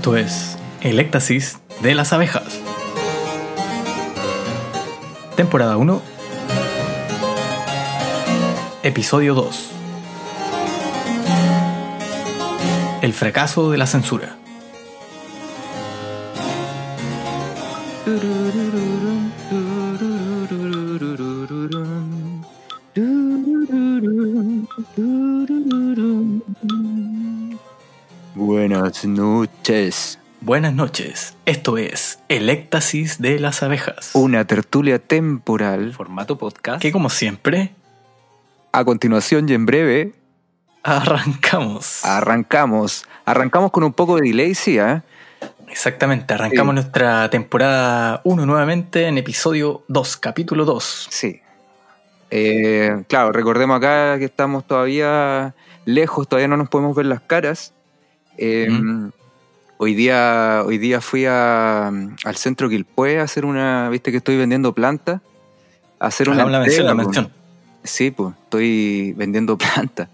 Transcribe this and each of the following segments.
Esto es El éxtasis de las abejas. Temporada 1. Episodio 2. El fracaso de la censura. Buenas noches. Esto es El éxtasis de las abejas. Una tertulia temporal. formato podcast que como siempre A continuación y en breve arrancamos. arrancamos. Arrancamos con un poco de delay, sí, ¿eh? Exactamente, arrancamos Sí. nuestra temporada 1 nuevamente en episodio 2, capítulo 2. Sí. Eh, claro, recordemos acá que estamos todavía lejos, todavía no nos podemos ver las caras. Eh, Ujú. Hoy día, hoy día fui a- al centro Quilpué a hacer una, viste que estoy vendiendo plantas, a hacer una Hagamos la mención, la entrega, mención. Sí, pues, estoy vendiendo plantas.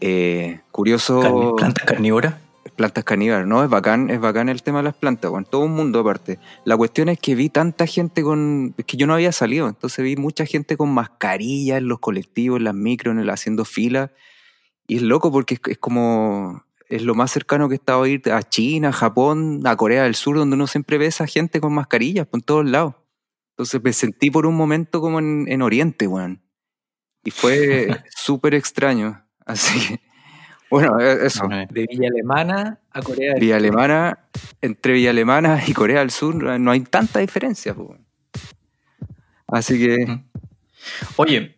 Eh, curioso. Carni- plantas carnívoras. plantas caníbales, ¿no? Es bacán, es bacán el tema de las plantas, bueno, todo un mundo aparte. La cuestión es que vi tanta gente con... Es que yo no había salido, entonces vi mucha gente con mascarillas en los colectivos, en las micros, en el, haciendo fila. Y es loco porque es, es como... Es lo más cercano que he estado a ir a China, a Japón, a Corea del Sur, donde uno siempre ve a esa gente con mascarillas por todos lados. Entonces me sentí por un momento como en, en Oriente, weón. Y fue súper extraño. Así que, bueno, e- eso. Eh, de Villa Alemana a Corea del Villa Alemana, entre Villa Alemana y Corea del Sur no hay tanta diferencia. po. Así que, Ujú. Oye,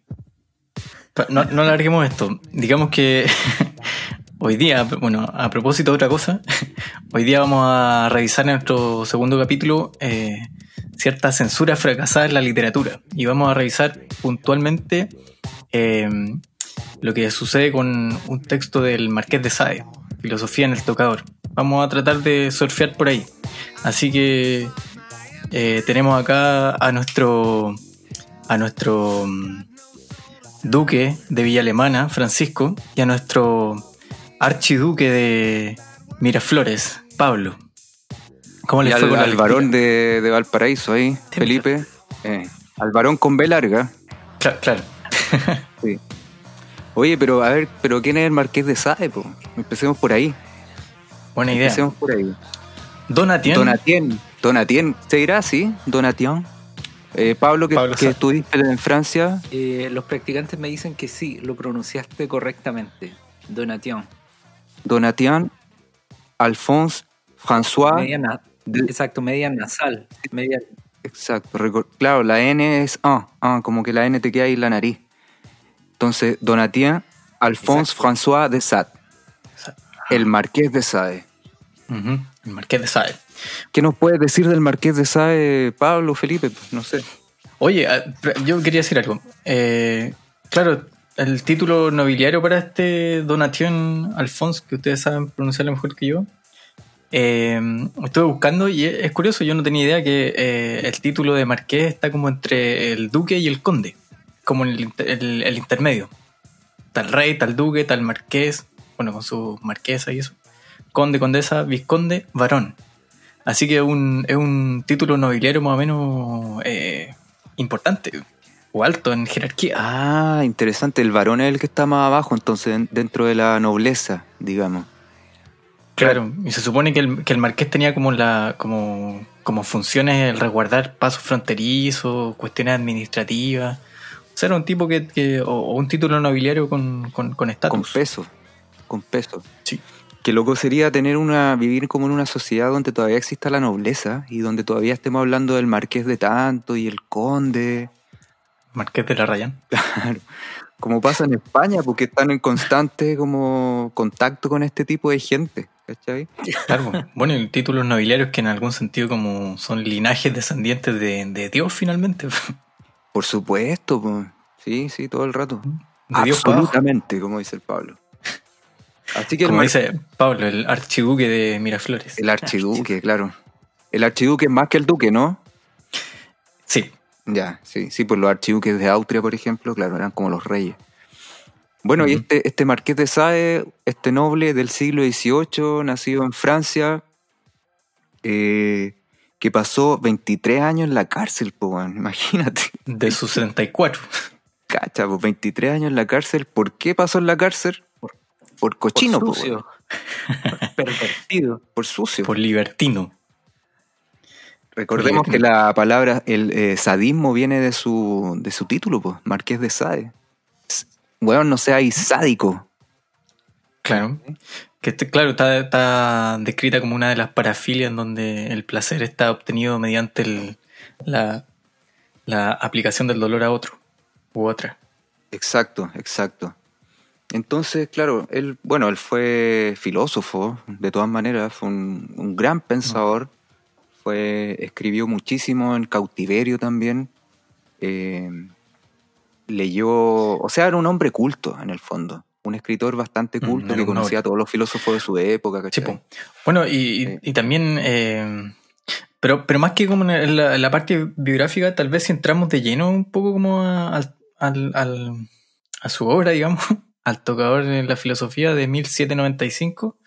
no, no alarguemos esto. Digamos que hoy día, bueno, a propósito de otra cosa, hoy día vamos a revisar en nuestro segundo capítulo eh, cierta censura fracasada en la literatura. Y vamos a revisar puntualmente eh, lo que sucede con un texto del Marqués de Sade, Filosofía en el Tocador. Vamos a tratar de surfear por ahí. Así que eh, tenemos acá a nuestro a nuestro mm, duque de Villa Alemana, Francisco, y a nuestro archiduque de Miraflores, Pablo. ¿Cómo y les al, fue con al varón de, de Valparaíso ahí, Felipe, eh, al varón con B larga. Cla- Claro. sí. Oye, pero a ver, pero ¿quién es el Marqués de Sade? po? Empecemos por ahí. Buena idea. Empecemos por ahí. Donatien. Donatien. Donatien, ¿se dirá así? Donatien. Eh, Pablo, que, Pablo que estuviste en Francia, Eh, los practicantes me dicen que sí, lo pronunciaste correctamente. Donation. Donatien, Alphonse, François. Media na- de- exacto, media nasal. Media, Exacto, claro, la N es ah, ah, como que la N te queda ahí en la nariz. Entonces, Donatien Alphonse François de Sade, el Marqués de Sade. El Marqués de Sade. ¿Qué nos puedes decir del Marqués de Sade, Pablo, Felipe? No sé. Oye, ah, yo quería decir algo. Eh, claro, el título nobiliario para este Donatien Alphonse, que ustedes saben pronunciarlo mejor que yo, eh, estuve buscando y es curioso, yo no tenía idea que eh, el título de marqués está como entre el duque y el conde, como el, el- el intermedio. Tal rey, tal duque, tal marqués, bueno, con su marquesa y eso. Conde, condesa, vizconde, varón. Así que un- es un título nobiliario más o menos eh, importante o alto en jerarquía. Ah, interesante. El varón es el que está más abajo, entonces, en- dentro de la nobleza, digamos. Claro, y se supone que el, que el marqués tenía como la como, como funciones el resguardar pasos fronterizos, cuestiones administrativas. O sea, era un tipo que, que- o, o un título nobiliario con con, con Con peso. Con peso. Sí. Qué loco sería tener una, vivir como en una sociedad donde todavía exista la nobleza y donde todavía estemos hablando del marqués de tanto y el conde. Marqués de la Rayán. Claro. Como pasa en España, porque están en constante como contacto con este tipo de gente. ¿Cachai? Claro. bueno, y títulos nobiliarios que en algún sentido como son linajes descendientes de, de Dios finalmente. Por supuesto, po. sí, sí, todo el rato. De Dios. Absolutamente, como dice el Pablo. Así que Como el, dice Pablo, el archiduque de Miraflores. el archiduque, claro. El archiduque es más que el duque, ¿no? Sí, Ya, sí, sí, pues los archiduques de Austria, por ejemplo, claro, eran como los reyes. Bueno, y este, este marqués de Sade, este noble del siglo XVIII, nacido en Francia, eh, que pasó 23 años en la cárcel, po. Imagínate. De sus 74. Cacha, pues 23 años en la cárcel. ¿Por qué pasó en la cárcel? Por cochino, sucio, por pervertido. Por sucio. Por libertino. Recordemos que la palabra, el eh, sadismo viene de su, de su título, pues, Marqués de Sade. Weón, no seáis sádico. Claro. Que este- claro, está, está descrita como una de las parafilias en donde el placer está obtenido mediante el- la, la aplicación del dolor a otro u otra. Exacto, exacto. Entonces, claro, él, bueno, él fue filósofo, de todas maneras, fue un, un gran pensador, fue, escribió muchísimo en cautiverio también, eh, leyó, o sea, era un hombre culto en el fondo, un escritor bastante Mm, culto que conocía a todos los filósofos de su época, ¿cachai? Bueno, y, y- Sí. y también, eh, pero, pero más que como en la, en la parte biográfica, tal vez si entramos de lleno un poco como a, al- a su obra, digamos, al tocador en la filosofía de 1795,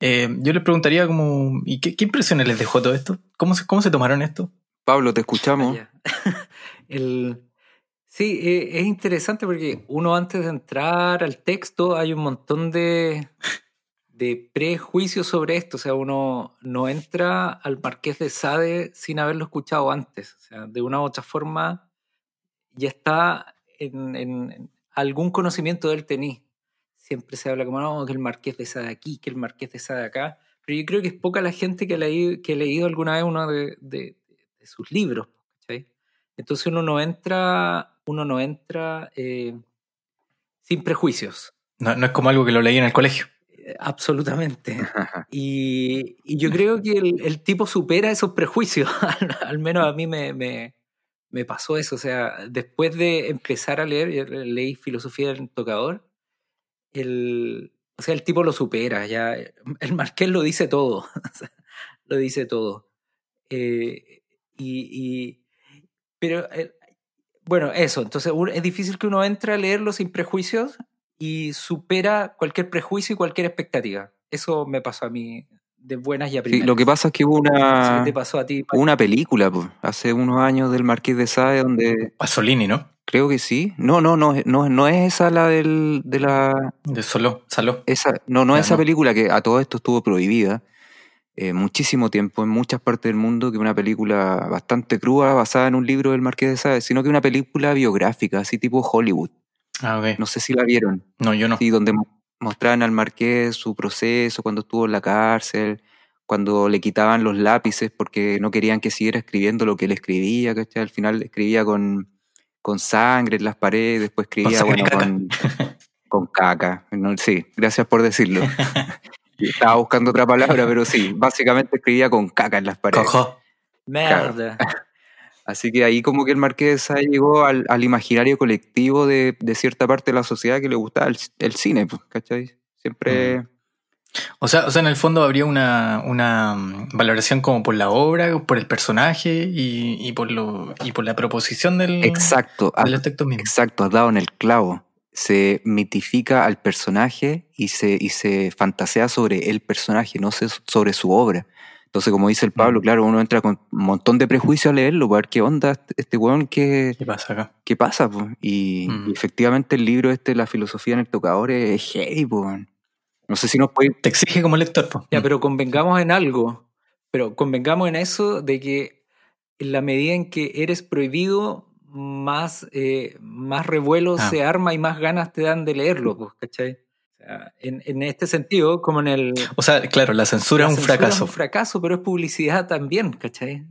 eh, yo les preguntaría como, ¿y qué, qué impresiones les dejó todo esto? ¿Cómo se, cómo se tomaron esto? Pablo, te escuchamos. El, sí, eh, es interesante porque uno antes de entrar al texto hay un montón de, de prejuicios sobre esto. O sea, uno no entra al Marqués de Sade sin haberlo escuchado antes. O sea, de una u otra forma ya está en, en- en algún conocimiento de él tení. Siempre se habla como, no, que el Marqués de Sade aquí, que el Marqués de Sade acá. Pero yo creo que es poca la gente que, ha leído, que ha leído alguna vez uno de, de- de sus libros. ¿cachai? Entonces uno no entra, uno no entra eh, sin prejuicios. No, no es como algo que lo leí en el colegio. Eh, Absolutamente. Y, y yo creo que el, el tipo supera esos prejuicios. al, al menos a mí me, me, me pasó eso. O sea, después de empezar a leer, leí Filosofía del Tocador, el, o sea, el tipo lo supera. Ya, el Marqués lo dice todo. lo dice todo. Eh, y, y- pero, eh, bueno, eso. Entonces, un- es difícil que uno entre a leerlo sin prejuicios y supera cualquier prejuicio y cualquier expectativa. Eso me pasó a mí de buenas y a Sí, lo que pasa es que hubo una, qué te pasó a ti. hubo una película hace unos años del Marqués de Sade donde Pasolini, ¿no? Creo que sí. No, no, no, no, no es esa la del, de la, De Solo, Saló. Esa, no, no Ya, esa no. película que a todo esto estuvo prohibida eh, muchísimo tiempo en muchas partes del mundo, que una película bastante cruda basada en un libro del Marqués de Sade, sino que una película biográfica, así tipo Hollywood. Ah, ok. No sé si la vieron. No, yo no. Sí, donde mo- mostraban al Marqués su proceso cuando estuvo en la cárcel, cuando le quitaban los lápices porque no querían que siguiera escribiendo lo que él escribía, ¿cachai? Al final escribía con, con sangre en las paredes, después escribía bueno, caca. con, con caca. No, sí, gracias por decirlo. Estaba buscando otra palabra, pero sí, básicamente escribía con caca en las paredes. Cojo. Merda. Así que ahí como que el Marqués de Sade llegó al, al imaginario colectivo de, de cierta parte de la sociedad que le gustaba el, el cine, pues, ¿cachai? Siempre... O sea, o sea, en el fondo habría una, una mm, valoración como por la obra, por el personaje y, y por lo y por la proposición del, Exacto, mismo. exacto, has dado en el clavo. Se mitifica al personaje y se, y se fantasea sobre el personaje, no sobre su obra. Entonces, como dice el Pablo, Mm. claro, uno entra con un montón de prejuicios a leerlo, para ver qué onda este- weón, qué, ¿Qué pasa acá? qué pasa. po? Y, Mm. y efectivamente el libro este, La filosofía en el tocador, es heavy. po. No sé si nos puede... Te exige como lector, po. Ya, pero convengamos en algo. Pero convengamos en eso de que en la medida en que eres prohibido, más, eh, más revuelo Ah. se arma y más ganas te dan de leerlo, pues, ¿cachai? En, en este sentido, como en el... O sea, claro, la censura la es un censura fracaso. Es un fracaso, pero es publicidad también, ¿cachai?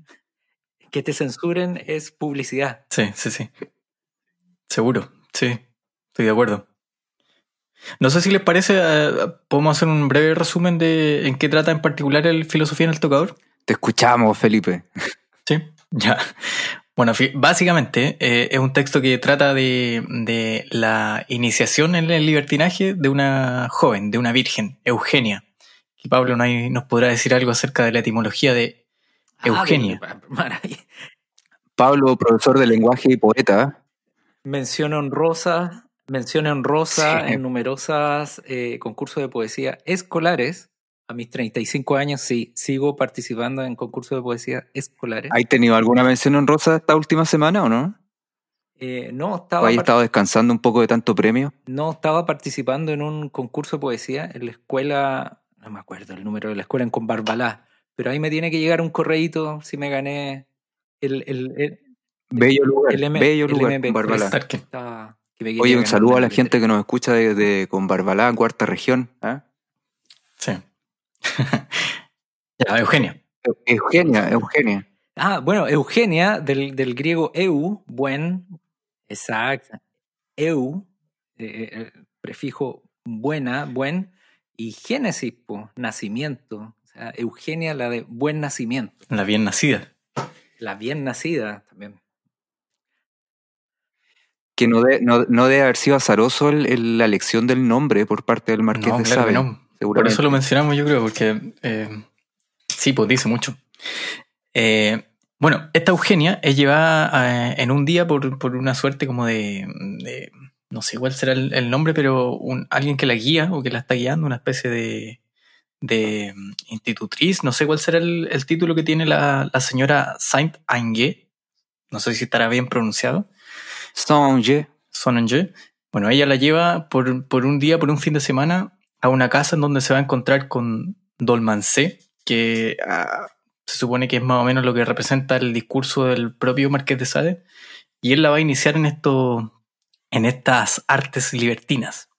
Que te censuren es publicidad. Sí, sí, sí. Seguro, sí. Estoy de acuerdo. No sé si les parece, eh, podemos hacer un breve resumen de en qué trata en particular el filosofía en el tocador. Te escuchamos, Felipe. Sí, ya. Bueno, básicamente eh, es un texto que trata de, de la iniciación en el libertinaje de una joven, de una virgen, Eugenia. Y Pablo no hay- nos podrá decir algo acerca de la etimología de Eugenia. Ah, maravilla. Pablo, profesor de lenguaje y poeta. Mención honrosa, mención honrosa Sí. en numerosas eh, concursos de poesía escolares a mis 35 años sí, sigo participando en concursos de poesía escolares. ¿Hay tenido alguna mención honrosa esta última semana o no? Eh, no, ¿O estaba, hay par- estado descansando un poco de tanto premio? no estaba participando en un concurso de poesía en la escuela, no me acuerdo el número de la escuela en Conbarbalá, pero ahí me tiene que llegar un correíto si me gané el, el, el, Bello lugar, el M- bello el lugar, MP3. con Barbalá. Estar que- Oye, un saludo a la MP3. gente que nos escucha de, de- con Barbalá, cuarta región. ¿ah? Sí. ya, Eugenia. Eugenia, Eugenia. Ah, bueno, Eugenia, del, del griego eu, buen, exacto, eu, eh, eh, prefijo buena, buen, y génesis, po, nacimiento. O sea, Eugenia, la de buen nacimiento, La bien nacida. la bien nacida también. Que no, de- no, no debe haber sido azaroso el- el- la elección del nombre por parte del Marqués No, de claro que Sade. no. Por eso lo mencionamos, yo creo, porque eh, sí, pues dice mucho. Eh, bueno, esta Eugenia es llevada eh, en un día por, por una suerte como de, de- no sé cuál será el, el nombre, pero un, alguien que la guía o que la está guiando, una especie de, de mm, institutriz, no sé cuál será el, el título que tiene la, la señora Saint Ange, no sé si estará bien pronunciado. Songe. Sonenge. Bueno, ella la lleva por, por un día, por un fin de semana, a una casa en donde se va a encontrar con Dolmancé, que ah, se supone que es más o menos lo que representa el discurso del propio Marqués de Sade, y él la va a iniciar en esto, en estas artes libertinas.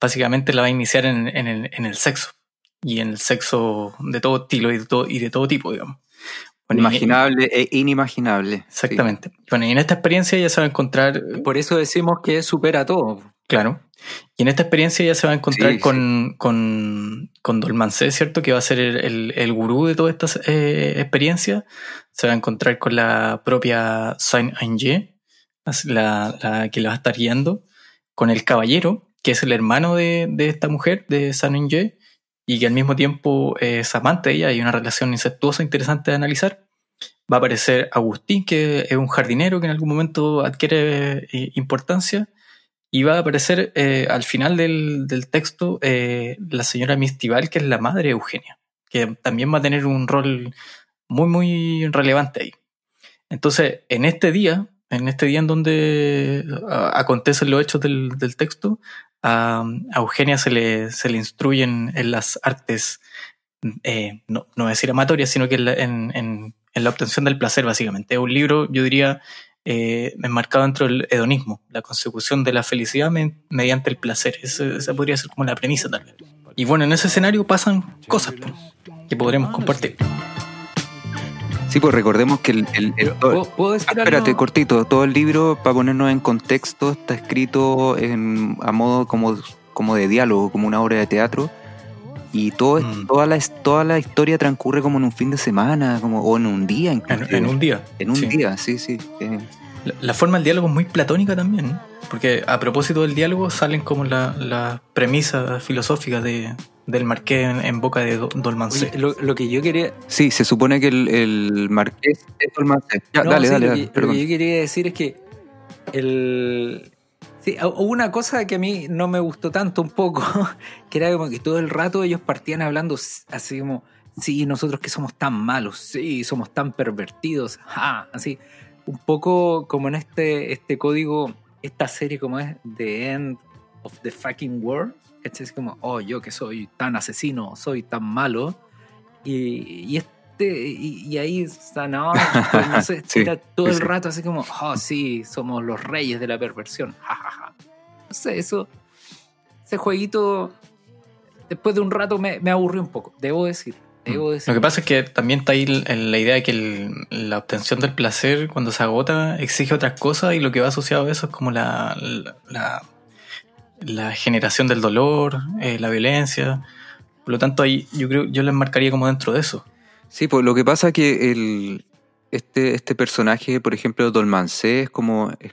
Básicamente la va a iniciar en, en el, en el sexo, y en el sexo de todo estilo y de todo, y de todo tipo, digamos. Bueno, y- Imaginable e inimaginable. Exactamente. Bueno, y en esta experiencia ella se va a encontrar Por eso decimos que supera todo. Claro. Y en esta experiencia ya se va a encontrar Sí, con, con, con Dolmancé, ¿cierto? Que va a ser el, el, el gurú de toda esta eh, experiencia. Se va a encontrar con la propia Saint Ange, la, la que la va a estar guiando, con el caballero, que es el hermano de, de esta mujer, de Saint Ange, y que al mismo tiempo es amante de ella, hay una relación incestuosa interesante de analizar. Va a aparecer Agustín, que es un jardinero que en algún momento adquiere eh, importancia. Y va a aparecer eh, al final del, texto eh, la señora Mistival, que es la madre de Eugenia, que también va a tener un rol muy, muy relevante ahí. Entonces, en este día, en este día en donde a- acontecen los hechos del, del texto, a, a Eugenia se le, se le instruyen en las artes, eh, no, no decir amatorias, sino que en la, en, en- en la obtención del placer, básicamente. Es un libro, yo diría, eh, enmarcado dentro del hedonismo, la consecución de la felicidad me- mediante el placer. Esa, esa podría ser como la premisa tal vez. Y bueno, en ese escenario pasan cosas pues, que podremos compartir. Sí, pues recordemos que el... el- el- ¿Puedo, puedo decir Ah, espérate, algo? cortito. Todo el libro, para ponernos en contexto, está escrito en, a modo como, como de diálogo, como una obra de teatro. Y todo, Mm. toda, la, toda la historia transcurre como en un fin de semana, como, o en un día En, inclusive. en un día. En un sí. día, sí, sí. Eh, La, la forma del diálogo es muy platónica también, ¿eh? porque a propósito del diálogo salen como las la premisas filosóficas de, del marqués en, en boca de Do- Dolmancé. Oye, lo, lo que yo quería, Sí, se supone que el, el marqués es Dolmancé. Ya, No, dale, sí, dale, lo, dale, que, lo que yo quería decir es que el. Sí, hu- hubo una cosa que a mí no me gustó tanto un poco, que era como que todo el rato ellos partían hablando así como, sí, nosotros que somos tan malos, sí, somos tan pervertidos, ja, así, un poco como en este, este código, esta serie como es The End of the Fucking World, ¿cachai? Es como, oh, yo que soy tan asesino, soy tan malo, y, y este, y, y ahí está, no, pues, no sé, Sí, era todo sí, el rato así como, oh, sí, somos los reyes de la perversión, jajaja. No sé, eso, ese jueguito, después de un rato me, me aburrió un poco, debo decir, debo decir. Lo que pasa es que también está ahí la idea de que el- la obtención del placer cuando se agota exige otras cosas y lo que va asociado a eso es como la, la, la- la generación del dolor, eh, la violencia. Por lo tanto, ahí yo creo yo les marcaría como dentro de eso. Sí, pues lo que pasa es que el, este, este personaje, por ejemplo, Dolmancé, es como, es,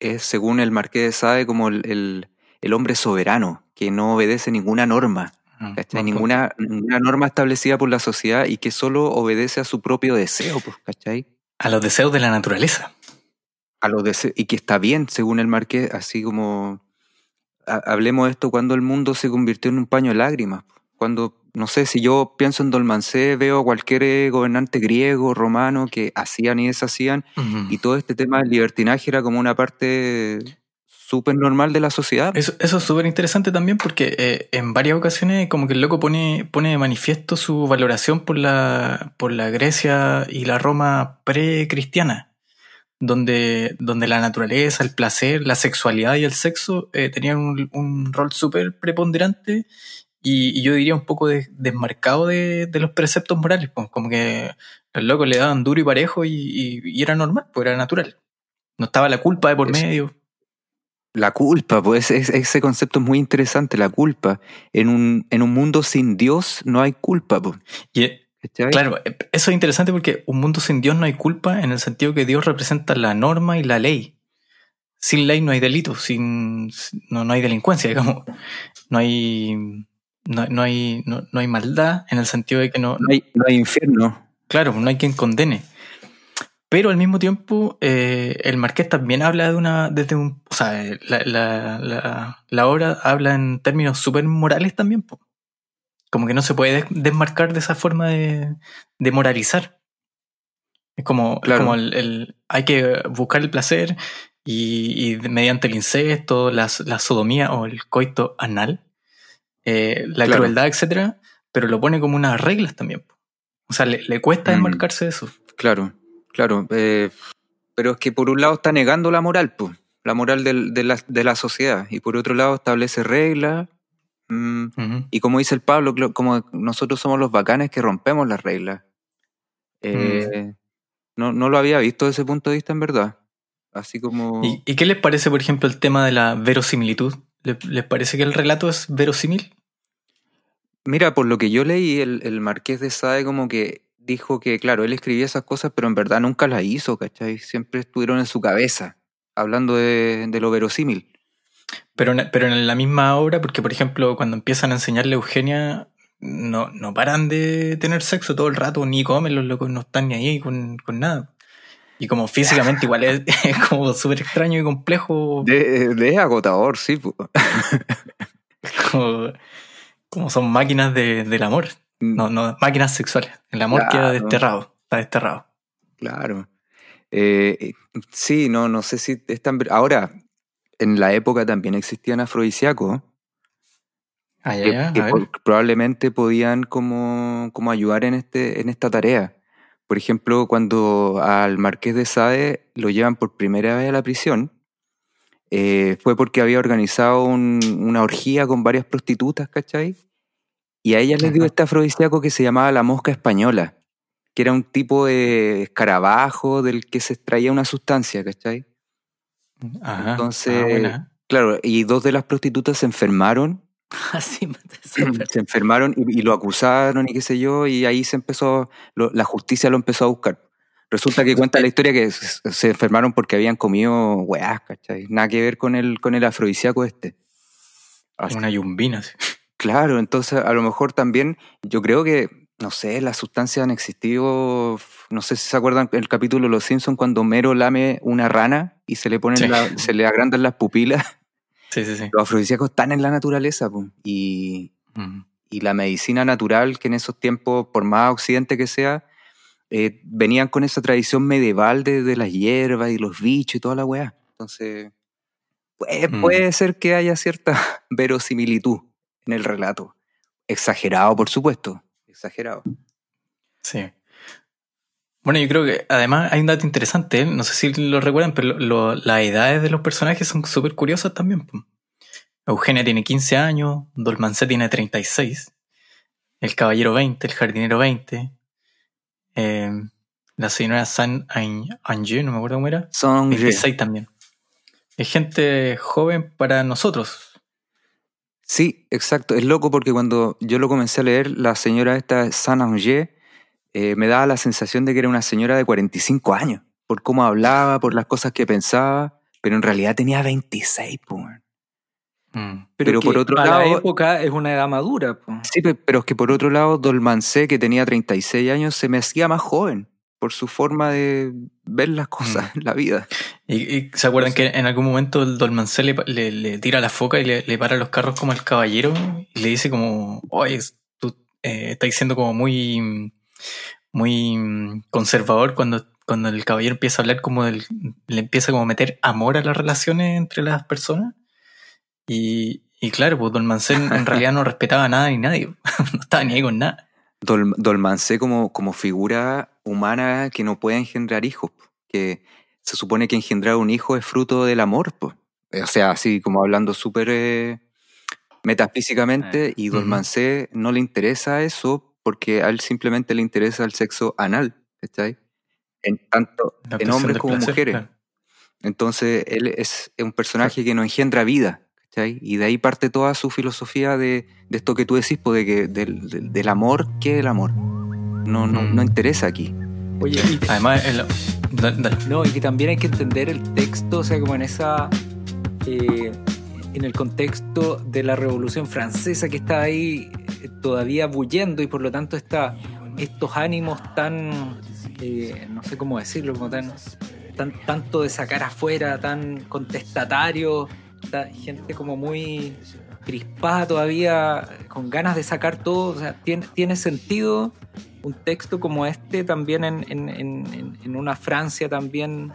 es, según el Marqués de Sade, como el, el, el hombre soberano, que no obedece ninguna norma, Mm, ¿cachai? buen Ninguna, ninguna norma establecida por la sociedad y que solo obedece a su propio deseo, pues, ¿cachai? A los deseos de la naturaleza. A los dese- y que está bien, según el Marqués, así como... ha- hablemos de esto cuando el mundo se convirtió en un paño de lágrimas, cuando, no sé, si yo pienso en Dolmancé, veo a cualquier gobernante griego, romano, que hacían y deshacían, y todo este tema del libertinaje era como una parte súper normal de la sociedad. Eso, eso es súper interesante también porque eh, en varias ocasiones como que el loco pone, pone de manifiesto su valoración por la, por la Grecia y la Roma pre-cristiana, donde, donde la naturaleza, el placer, la sexualidad y el sexo eh, tenían un, un rol súper preponderante y, y yo diría un poco de- desmarcado de, de los preceptos morales, pues, como que los locos le daban duro y parejo y, y- y era normal, pues era natural. No estaba la culpa de por medio. La culpa, pues es- ese concepto es muy interesante, la culpa. En un, en un mundo sin Dios no hay culpa, pues. Y, ¿cachai? Claro, eh, eso es interesante porque un mundo sin Dios no hay culpa en el sentido que Dios representa la norma y la ley. Sin ley no hay delito, sin no, no hay delincuencia, digamos. No hay no, no hay no, no hay maldad en el sentido de que no, No hay, no hay infierno. claro, no hay quien condene. Pero al mismo tiempo, eh, el Marqués también habla de una, desde un, o sea, eh, la, la, la, la obra habla en términos súper morales también, po. Como que no se puede des- desmarcar de esa forma de, de moralizar. Es como, Claro. como el, el- hay que buscar el placer y, y mediante el incesto, la, la sodomía o el coito anal, eh, la Claro. crueldad, etcétera, pero lo pone como unas reglas también. O sea, le, le cuesta Mm. desmarcarse de eso. Claro, claro. eh, pero es que por un lado está negando la moral, pues. La moral del- de, la, de la sociedad. Y por otro lado establece reglas. Mm, y como dice el Pablo, como nosotros somos los bacanes que rompemos las reglas. Eh, no, no lo había visto desde ese punto de vista, en verdad. Así como... ¿Y, y qué les parece, por ejemplo, el tema de la verosimilitud? ¿Le- ¿Les parece que el relato es verosímil? Mira, por lo que yo leí, el, el marqués de Sade como que dijo que, claro, él escribía esas cosas, pero en verdad nunca las hizo, ¿cachai? Siempre estuvieron en su cabeza, hablando de, de lo verosímil. Pero, en- pero en la misma obra, porque por ejemplo, cuando empiezan a enseñarle a Eugenia, no, no paran de tener sexo todo el rato, ni comen, los locos no están ni ahí con, con nada. Y como físicamente igual es, es como súper extraño y complejo, De, de agotador, sí. como, como son máquinas de- del amor, no, no, máquinas sexuales. El amor queda desterrado, está desterrado. Claro. Eh, eh, sí, no, no sé si es tan... Ahora, en la época también existían afrodisíacos Ah, ya, que, ya, que probablemente podían como, como ayudar en, este, en esta tarea. Por ejemplo, cuando al marqués de Sade lo llevan por primera vez a la prisión, eh, fue porque había organizado un- una orgía con varias prostitutas, ¿cachai? Y a ellas les dio este afrodisíaco que se llamaba la mosca española, que era un tipo de escarabajo del que se extraía una sustancia, ¿cachai? Ajá. Entonces, Ah, buena. Claro, y dos de las prostitutas se enfermaron Así me se enfermaron y, y lo acusaron y qué sé yo, y ahí se empezó, lo- la justicia lo empezó a buscar. Resulta que cuenta la historia que se, se enfermaron porque habían comido weás, ¿cachai? Nada que ver con el, con el afrodisíaco este. Así- Una yumbina. sí. Claro, entonces a lo mejor también, yo creo que, no sé, las sustancias han existido, no sé si se acuerdan el capítulo de Los Simpsons cuando Homero lame una rana y se le ponen Sí. la- se le agrandan las pupilas. Sí, sí, sí. Los afrodisíacos están en la naturaleza, po, y, y la medicina natural, que en esos tiempos, por más occidente que sea, eh, venían con esa tradición medieval de, de las hierbas y los bichos y toda la weá. Entonces, puede, Mm. puede ser que haya cierta verosimilitud en el relato. Exagerado, por supuesto. Exagerado. Sí. Bueno, yo creo que además hay un dato interesante, ¿eh? no sé si lo recuerdan, pero lo- las edades de los personajes son súper curiosas también. Eugenia tiene 15 años, Dolmancé tiene 36, el caballero 20, el jardinero 20, eh, la señora San Ange, no me acuerdo cómo era, Son 26 también. Es gente joven para nosotros. Sí, exacto. Es loco porque cuando yo lo comencé a leer, la señora esta, San Angé, eh, me daba la sensación de que era una señora de 45 años, por cómo hablaba, por las cosas que pensaba, pero en realidad tenía 26, po, weón. Mm. Pero por otro para la lado- época es una edad madura. po. Sí, pe- pero es que por otro lado, Dolmancé, que tenía 36 años, se me hacía más joven por su forma de ver las cosas, la vida. ¿Y, y se acuerdan que en algún momento el Dolmancé le, le- le tira la foca y le, le para los carros como el caballero y le dice como, oye, eh, estáis siendo como muy, muy conservador cuando, cuando el caballero empieza a hablar como del, le empieza como a meter amor a las relaciones entre las personas. Y, y claro, pues Don Mancén en realidad no respetaba nada ni nadie, no estaba ni ahí con nada. Dol- Dolmancé como, como figura humana que no puede engendrar hijos, que se supone que engendrar un hijo es fruto del amor, po. o sea, así como hablando súper eh, metafísicamente, y Ujú. Dolmancé no le interesa eso porque a él simplemente le interesa el sexo anal, ¿cachai? En tanto en hombres como placer, mujeres. claro. Entonces, él es un personaje que no engendra vida, ¿cachai? Y de ahí parte toda su filosofía de, de esto que tú decís, de que, del, del- del amor, ¿qué es el amor? No, no, Mm. no interesa aquí. Oye, y, Además, el- dale, dale. no, y que también hay que entender el texto, o sea, como en esa. eh, en el contexto de la Revolución Francesa que está ahí eh, todavía bullendo y por lo tanto está estos ánimos tan. eh, no sé cómo decirlo, como tan, tan. tanto de sacar afuera, tan contestatario, ta- gente como muy crispada todavía, con ganas de sacar todo, o sea, tiene, tiene sentido un texto como este también en, en- en- en- una Francia también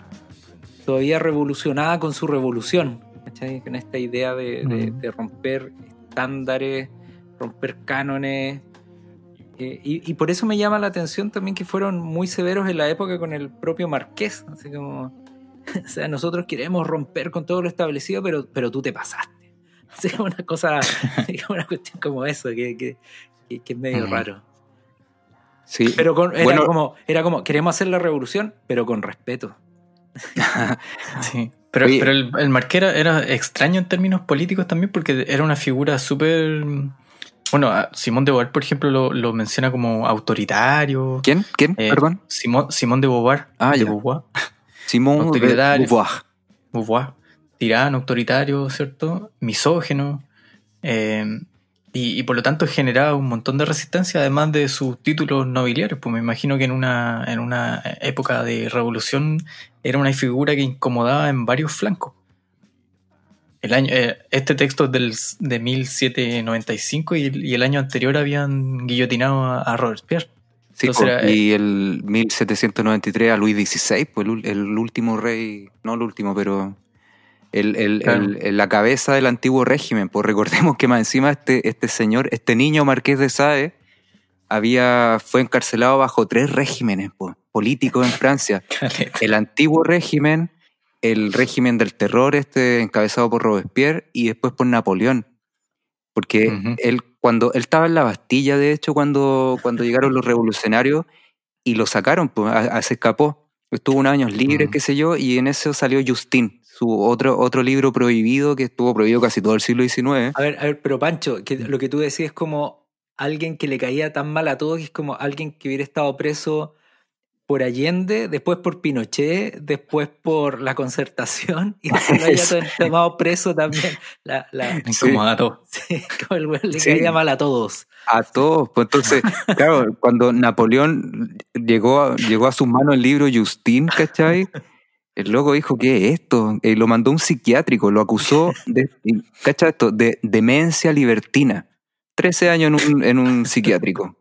todavía revolucionada con su revolución, ¿cachai? Con esta idea de, Mm. de romper estándares, romper cánones. eh, y, y por eso me llama la atención también que fueron muy severos en la época con el propio Marqués. Así como, o sea, nosotros queremos romper con todo lo establecido, pero, pero tú te pasaste. Así como una cosa, una cuestión como eso, que, que- que- que es medio Mm. raro. Sí, Pero con- era, Bueno. como, era como, queremos hacer la revolución, pero con respeto. Sí. Pero, Oye. pero el, el Marqués era, era extraño en términos políticos también porque era una figura súper... Bueno, a Simón de Beauvoir, por ejemplo, lo, lo menciona como autoritario. ¿Quién? ¿Quién? Eh, Perdón. Simón, Simón de Beauvoir. Ah, de ya. Beauvoir. Simón de autoritario. Beauvoir. Beauvoir. Tirano, autoritario, ¿cierto? Misógeno. eh, y, y por lo tanto generaba un montón de resistencia, además de sus títulos nobiliarios. Pues me imagino que en una, en una época de revolución era una figura que incomodaba en varios flancos. El año, eh, este texto es del, de 1795 y, el- y el año anterior habían guillotinado a, a Robespierre. Sí, Entonces era, eh, y el 1793 a Luis XVI, pues el último rey, no el último, pero el, el- Claro. el- el- la cabeza del antiguo régimen. Pues recordemos que más encima este, este señor, este niño marqués de Sade, había, fue encarcelado bajo tres regímenes pues, políticos en Francia. El antiguo régimen, el régimen del terror este encabezado por Robespierre y después por Napoleón. Porque él, cuando, él estaba en la Bastilla, de hecho, cuando, cuando llegaron los revolucionarios y lo sacaron, pues, a- a- se escapó. Estuvo unos años libre, Mm. qué sé yo, y en eso salió Justin, su otro, otro libro prohibido que estuvo prohibido casi todo el siglo XIX. A ver, a ver, pero Pancho, que lo que tú decís es como alguien que le caía tan mal a todos, que es como alguien que hubiera estado preso por Allende, después por Pinochet, después por la concertación, y después lo haya tomado preso también. La, la, Incomoda todo. sí, como el güey le Sí. caía mal a todos. A todos. Pues entonces, claro, cuando Napoleón llegó a, llegó a sus manos el libro Justin, ¿cachai? El loco dijo, ¿qué es esto? Y lo mandó a un psiquiátrico, lo acusó de, y, ¿cachai esto? De demencia libertina. 13 años en un, en un psiquiátrico.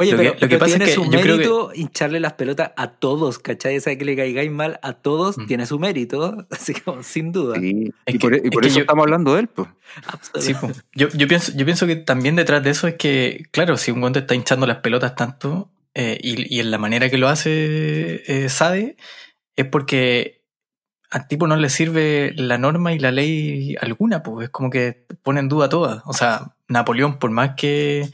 Oye, Lo que- pero, lo que pero pasa es tiene que su yo creo que- mérito hincharle las pelotas a todos, ¿cachai? O sea, que le caigáis mal a todos Mm. tiene su mérito, así como sin duda. Sí, Es y que- por, y es por eso yo- estamos hablando de él. Pues. Sí, yo, yo, pienso, yo pienso que también detrás de eso es que, claro, si un guante está hinchando las pelotas tanto eh, y, y en la manera que lo hace eh, Sade, es porque al tipo no le sirve la norma y la ley alguna, pues es como que pone en duda todas. O sea, Napoleón, por más que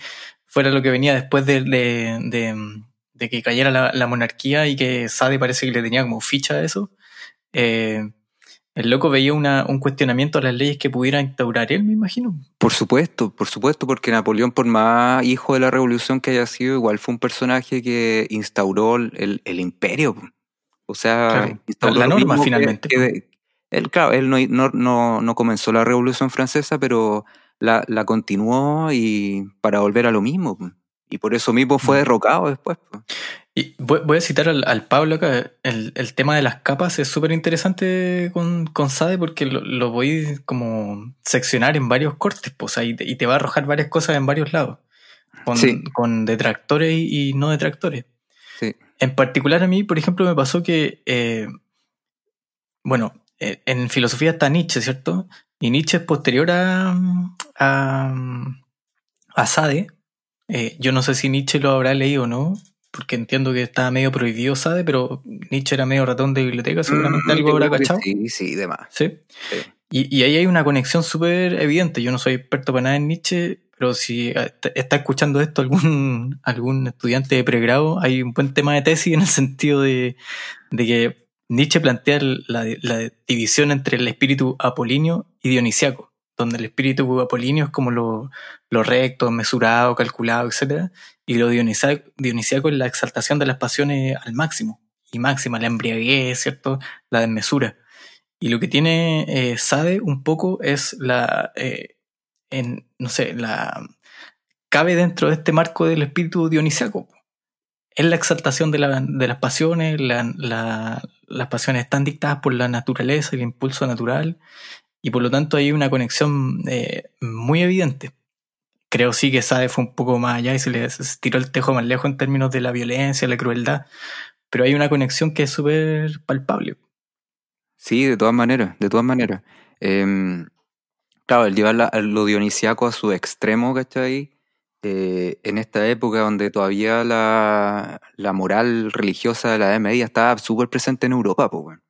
fuera lo que venía después de, de, que cayera la, la monarquía y que Sade parece que le tenía como ficha a eso, eh, el loco veía una, un cuestionamiento a las leyes que pudiera instaurar él, me imagino. Por supuesto, por supuesto, porque Napoleón, por más hijo de la revolución que haya sido, igual fue un personaje que instauró el, el imperio. O sea, Claro, la norma, que- finalmente. que- él, claro, él no, no, no, no comenzó la revolución francesa, pero la, la continuó y para volver a lo mismo. po. Y por eso mismo fue Mm. derrocado después. po. Y voy, voy a citar al, al Pablo acá. El, el tema de las capas es súper interesante con, con Sade porque lo, lo voy como seccionar en varios cortes, pues, ahí te- y te va a arrojar varias cosas en varios lados. con, Sí. con detractores y, y no detractores. En particular a mí, por ejemplo, me pasó que, eh, bueno, eh, en filosofía está Nietzsche, ¿cierto? Y Nietzsche es posterior a, a, a Sade. Eh, yo no sé si Nietzsche lo habrá leído o no, porque entiendo que está medio prohibido Sade, pero Nietzsche era medio ratón de biblioteca, seguramente Mm, algo habrá cachado. Sí, sí, demás. Sí. Sí. Y, y ahí hay una conexión súper evidente. Yo no soy experto para nada en Nietzsche, pero si eh, está escuchando esto algún, algún estudiante de pregrado, hay un buen tema de tesis en el sentido de, de que Nietzsche plantea la, la división entre el espíritu apolíneo y dionisiaco, donde el espíritu apolíneo es como lo, lo recto, mesurado, calculado, etc. Y lo dionisiaco es la exaltación de las pasiones al máximo. Y máxima, la embriaguez, ¿cierto? La desmesura. Y lo que tiene eh, Sade un poco es la, eh, no sé, la cabe dentro de este marco del espíritu dionisiaco. Es la exaltación de, la- de las pasiones, la- la- las pasiones están dictadas por la naturaleza, el impulso natural, y por lo tanto hay una conexión eh, muy evidente. Creo sí que Sade fue un poco más allá y se le tiró el tejo más lejos en términos de la violencia, la crueldad, pero hay una conexión que es súper palpable. Sí, de todas maneras, de todas maneras. Em, claro, el llevar la- lo dionisiaco a su extremo, ¿cachai? Eh, en esta época donde todavía la, la moral religiosa de la Edad Media estaba súper presente en Europa, pues, weón.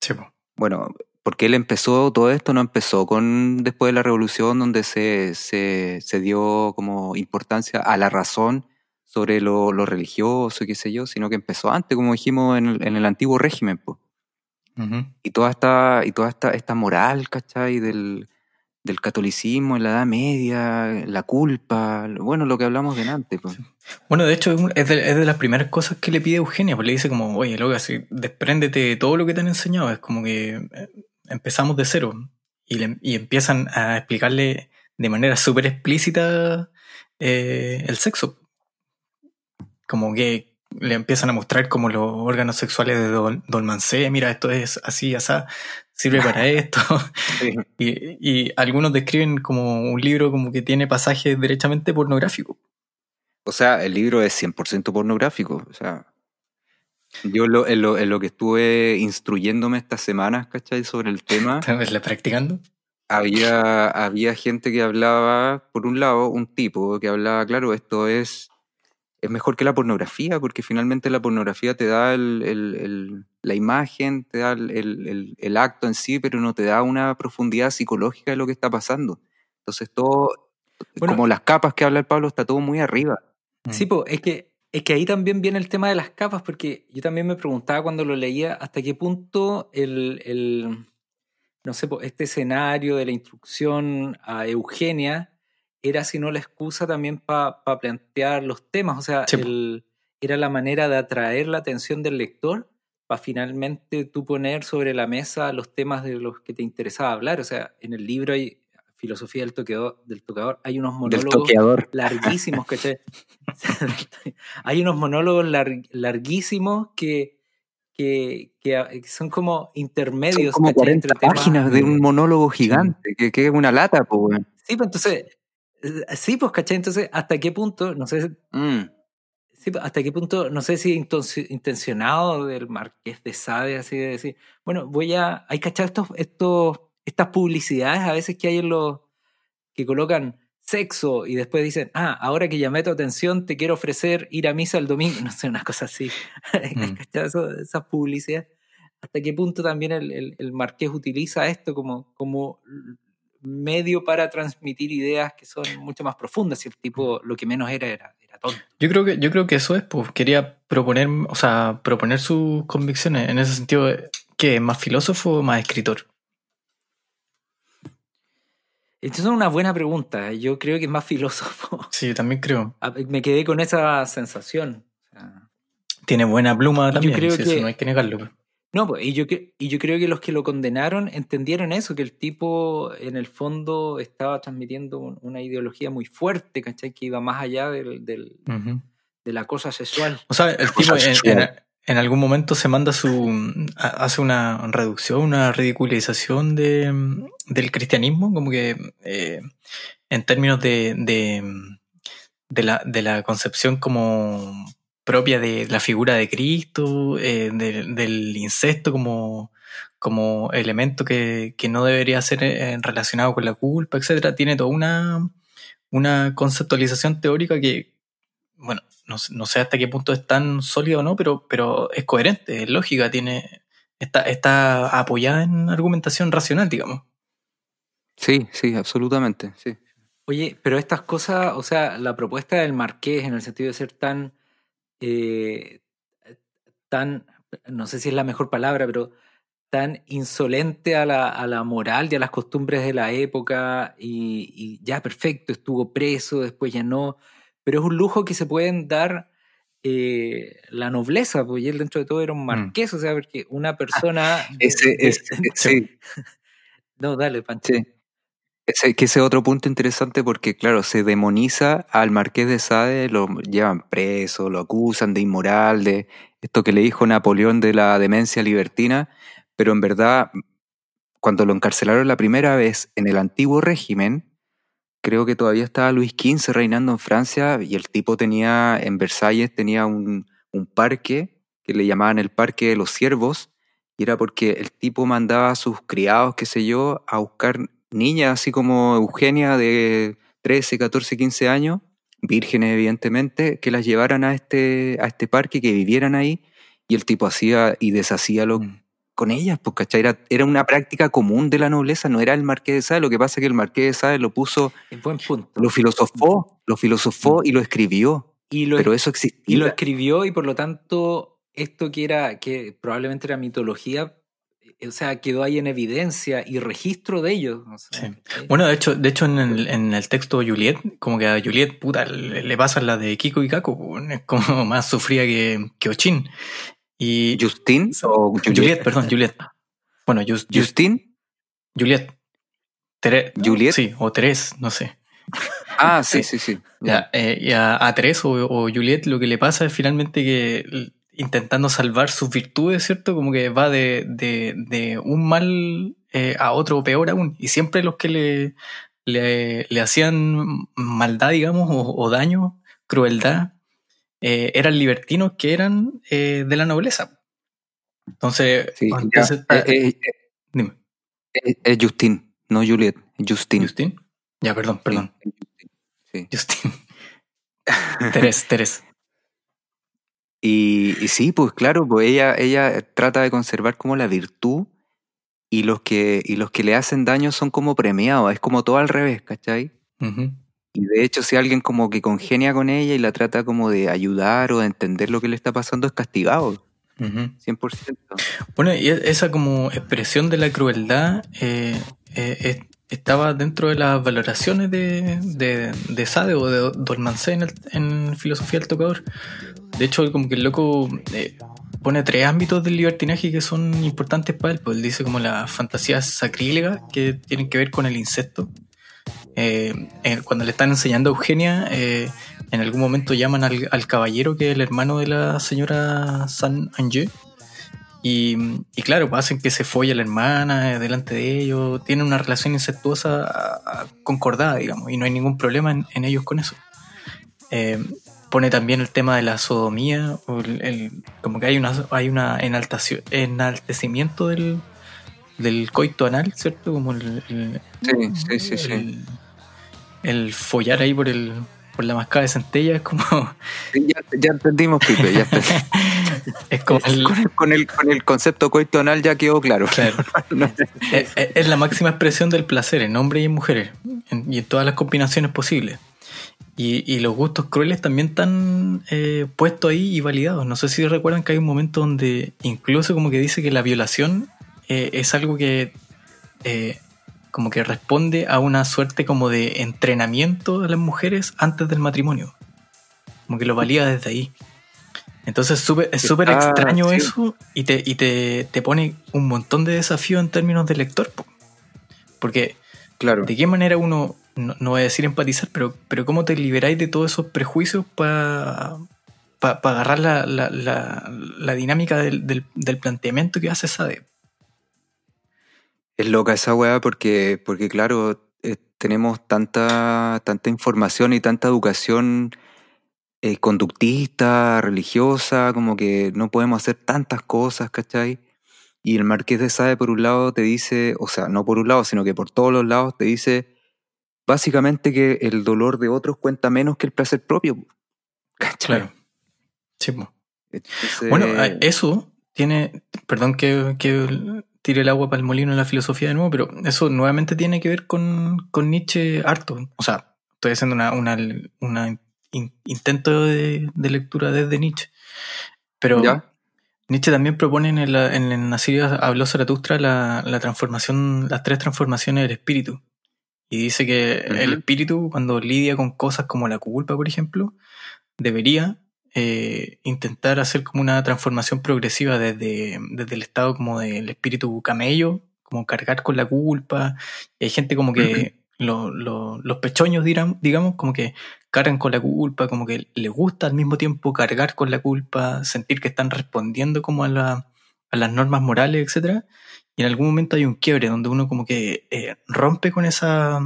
Sí, po. Bueno, porque él empezó, todo esto no empezó con después de la revolución donde se, se, se dio como importancia a la razón sobre lo, lo religioso y qué sé yo, sino que empezó antes, como dijimos, en el, en el antiguo régimen, pues Ujú. y toda esta, y toda esta, esta moral, ¿cachai? Del, del catolicismo en la Edad Media, la culpa, bueno, lo que hablamos delante. Pues. Bueno, de hecho, es de, las primeras cosas que le pide Eugenia, pues le dice como, oye, loca, así, despréndete de todo lo que te han enseñado, es como que eh, empezamos de cero. Y, le- y empiezan a explicarle de manera súper explícita eh, el sexo. Como que le empiezan a mostrar como los órganos sexuales de Dol- Dolmancé, mira, esto es así, asá, sirve para esto. Y, y algunos describen como un libro como que tiene pasajes derechamente pornográficos. O sea, el libro es 100% pornográfico. O sea, yo lo, en, lo, en lo que estuve instruyéndome estas semanas, ¿cachai? Sobre el tema, ¿Estás practicando? había, había gente que hablaba, por un lado, un tipo que hablaba, claro, esto es, es mejor que la pornografía, porque finalmente la pornografía te da el, el- el- la imagen, te da el, el- el- el acto en sí, pero no te da una profundidad psicológica de lo que está pasando. Entonces todo, Bueno, como las capas que habla el Pablo, está todo muy arriba. Sí, pues es que, es que ahí también viene el tema de las capas, porque yo también me preguntaba cuando lo leía hasta qué punto el, el no sé, este escenario de la instrucción a Eugenia era si no la excusa también para plantear los temas, o sea, Sí, po. el- era la manera de atraer la atención del lector para finalmente tú poner sobre la mesa los temas de los que te interesaba hablar, o sea, en el libro hay filosofía del tocador, del tocador hay unos monólogos larguísimos, ¿cachai? Hay unos monólogos lar- larguísimos que, que, que a- que son como Son intermedios, como ¿cachai? 40 Entre temas- páginas de un monólogo gigante, que, que es una lata, pues. Sí, pues entonces, sí, pues, ¿cachai? Entonces, ¿hasta qué punto? No sé, Mm. sí, pues, ¿hasta qué punto? No sé si intencionado del Marqués de Sade, así de decir, bueno, voy a, hay cachado estos, estos, estas publicidades a veces que hay en los, que colocan sexo y después dicen, ah, ahora que llamé tu atención, te quiero ofrecer ir a misa el domingo, no sé, una cosa así. ¿Hay Mm. cachado eso- esas publicidades? ¿Hasta qué punto también el, el- el marqués utiliza esto como, como medio para transmitir ideas que son mucho más profundas? Y el tipo lo que menos era era, era tonto. Yo creo que, yo creo que eso es, pues quería proponer, o sea, proponer sus convicciones en ese sentido, que más filósofo o más escritor. Entonces es una buena pregunta. Yo creo que es más filósofo. Sí, yo también creo. Me quedé con esa sensación. Tiene buena pluma Yo también, creo sí, eso no hay que negarlo. No, pues, y yo, y yo creo que los que lo condenaron entendieron eso, que el tipo en el fondo estaba transmitiendo un- una ideología muy fuerte, ¿cachai? Que iba más allá del, del- de la cosa sexual. O sea, el tipo en, sexual. en- en algún momento se manda su. ha- hace una reducción, una ridiculización de, del cristianismo, como que eh, en términos de, de, de la, de la concepción como propia de la figura de Cristo, eh, del incesto como, como elemento que, que no debería ser eh, relacionado con la culpa, etcétera, tiene toda una, una conceptualización teórica que, bueno, no, no, sé hasta qué punto es tan sólida o no, pero, pero es coherente, es lógica, tiene, está, está apoyada en argumentación racional, digamos. Sí, sí, absolutamente, sí. Oye, pero estas cosas, o sea, la propuesta del marqués en el sentido de ser tan, eh, tan, no sé si es la mejor palabra, pero tan insolente a la, a la moral y a las costumbres de la época y, ya perfecto, estuvo preso, después ya no, pero es un lujo que se pueden dar eh, la nobleza, porque él dentro de todo era un mm. marqués, o sea, porque una persona... ese, es, sí. no, dale, Pancho. Que ese otro punto interesante porque, claro, se demoniza al marqués de Sade, lo llevan preso, lo acusan de inmoral, de esto que le dijo Napoleón de la demencia libertina, pero en verdad, cuando lo encarcelaron la primera vez en el antiguo régimen, creo que todavía estaba Luis XV reinando en Francia y el tipo tenía, en Versalles tenía un, un parque que le llamaban el Parque de los Siervos, y era porque el tipo mandaba a sus criados, qué sé yo, a buscar niñas así como Eugenia de 13, 14, 15 años, vírgenes evidentemente, que las llevaran a este, a este parque, que vivieran ahí, y el tipo hacía y deshacía lo, mm con ellas, pues, ¿cachai? Era, era, una práctica común de la nobleza, no era el Marqués de Sade, lo que pasa es que el Marqués de Sade lo puso, buen punto. lo filosofó, lo filosofó y lo escribió, y lo, pero eso existía. Y lo escribió y por lo tanto esto que era, que probablemente era mitología, o sea, quedó ahí en evidencia y registro de ello. Bueno, de hecho, de hecho en el, en el texto Juliet, como que a Juliet, puta, le, le pasa la de Kiko y Kako, es como más sufría que, que Ochin. Y ¿Justin o Juliet? perdón, Juliet. Bueno, Justin. Juliet. Juliet. Sí, o Teres, no sé. Ah, sí, sí, sí. Ya, eh, y a, a Teres o, Juliet lo que le pasa es finalmente que intentando salvar sus virtudes, ¿cierto? Como que va de, de, de un mal eh, a otro peor aún. Y siempre los que le, le, le hacían maldad, digamos, o, o daño, crueldad, eh, eran libertinos que eran eh, de la nobleza. Entonces, eh, dime. Es Justin, no Juliet, Justin. Justin. Ya, perdón, perdón. Sí. Justin. Teres, Teres. Y, y, sí, pues claro, pues ella, ella trata de conservar como la virtud y los que, y los que le hacen daño son como premiados, es como todo al revés, ¿cachai? Y de hecho, si alguien como que congenia con ella y la trata como de ayudar o de entender lo que le está pasando, es castigado. 100%. Bueno, y e-, esa como expresión de la crueldad eh, eh, estaba dentro de las valoraciones de, de, de Sade o de Dolmancé en, en, Filosofía del Tocador. De hecho, como que el loco eh, pone tres ámbitos del libertinaje que son importantes para él. Pues él dice como las fantasías sacrílegas que tienen que ver con el insecto eh, cuando le están enseñando a Eugenia, eh, en algún momento llaman al, caballero que es el hermano de la señora San Angé. Y, claro, pues hacen que se folle la hermana eh, delante de ellos. Tienen una relación incestuosa concordada, digamos, y no hay ningún problema en, ellos con eso. pone también el tema de la sodomía, como que hay una, hay una enaltecimiento del, del coito anal, ¿cierto? Como el, sí, sí, sí, el, follar ahí por el por la mascada de centella es como ya, entendimos Pipe ya es como con, el, con, el, concepto coito anal ya quedó claro, es, la máxima expresión del placer en hombres y en mujeres y en todas las combinaciones posibles y, y, los gustos crueles también están eh, puestos ahí y validados. No sé si recuerdan que hay un momento donde incluso como que dice que la violación eh, es algo que eh, como que responde a una suerte como de entrenamiento de las mujeres antes del matrimonio. Como que lo valía desde ahí. Entonces es súper ah, extraño eso y, te, y te, te, pone un montón de desafíos en términos de lector. Porque, claro. ¿de qué manera uno, no, voy a decir empatizar, pero, pero cómo te liberáis de todos esos prejuicios para agarrar la, la, la, dinámica del, del, del, planteamiento que hace Sade? Es loca esa weá porque, porque claro, tenemos tanta, tanta información y tanta educación eh, conductista, religiosa, como que no podemos hacer tantas cosas, ¿cachai? Y el Marqués de Sade, por un lado, te dice, o sea, no por un lado, sino que por todos los lados, te dice básicamente que el dolor de otros cuenta menos que el placer propio. ¿cachai? Claro. Sí, bueno, eso tiene, perdón que, que, tire el agua para el molino en la filosofía de nuevo, pero eso nuevamente tiene que ver con, con Nietzsche harto. O sea, estoy haciendo una, una, una intento de, de, lectura desde Nietzsche. Pero Nietzsche también propone en, el, en Nasiria habló Zaratustra la, la, transformación, las tres transformaciones del espíritu. Y dice que el espíritu, cuando lidia con cosas como la culpa, por ejemplo, debería eh, intentar hacer como una transformación progresiva desde, desde el estado como del espíritu camello, como cargar con la culpa. Y hay gente como que los pechoños, dirán, digamos, como que cargan con la culpa, como que les gusta al mismo tiempo cargar con la culpa, sentir que están respondiendo como a, la, a las normas morales, etc. Y en algún momento hay un quiebre donde uno como que eh, rompe con esa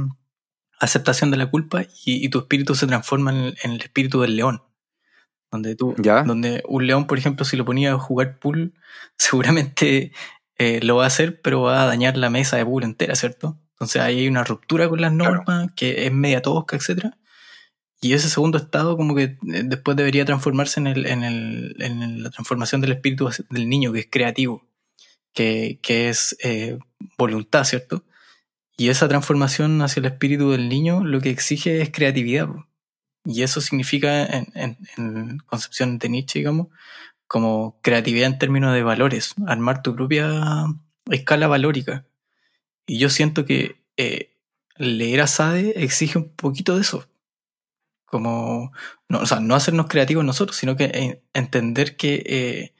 aceptación de la culpa y, tu espíritu se transforma en el espíritu del león. Donde tú, donde un león, por ejemplo, si lo ponía a jugar pool, seguramente eh, lo va a hacer, pero va a dañar la mesa de pool entera, ¿cierto? Entonces ahí hay una ruptura con las normas, que es media tosca, etc. Y ese segundo estado como que eh, después debería transformarse en, el, en, el, en la transformación del espíritu del niño, que es creativo, que, que es eh, voluntad, ¿cierto? Y esa transformación hacia el espíritu del niño lo que exige es creatividad. Y eso significa, en, concepción de Nietzsche, digamos, como creatividad en términos de valores, armar tu propia escala valórica. Y yo siento que eh, leer a Sade exige un poquito de eso. Como, no, o sea, no hacernos creativos nosotros, sino que eh, entender que eh,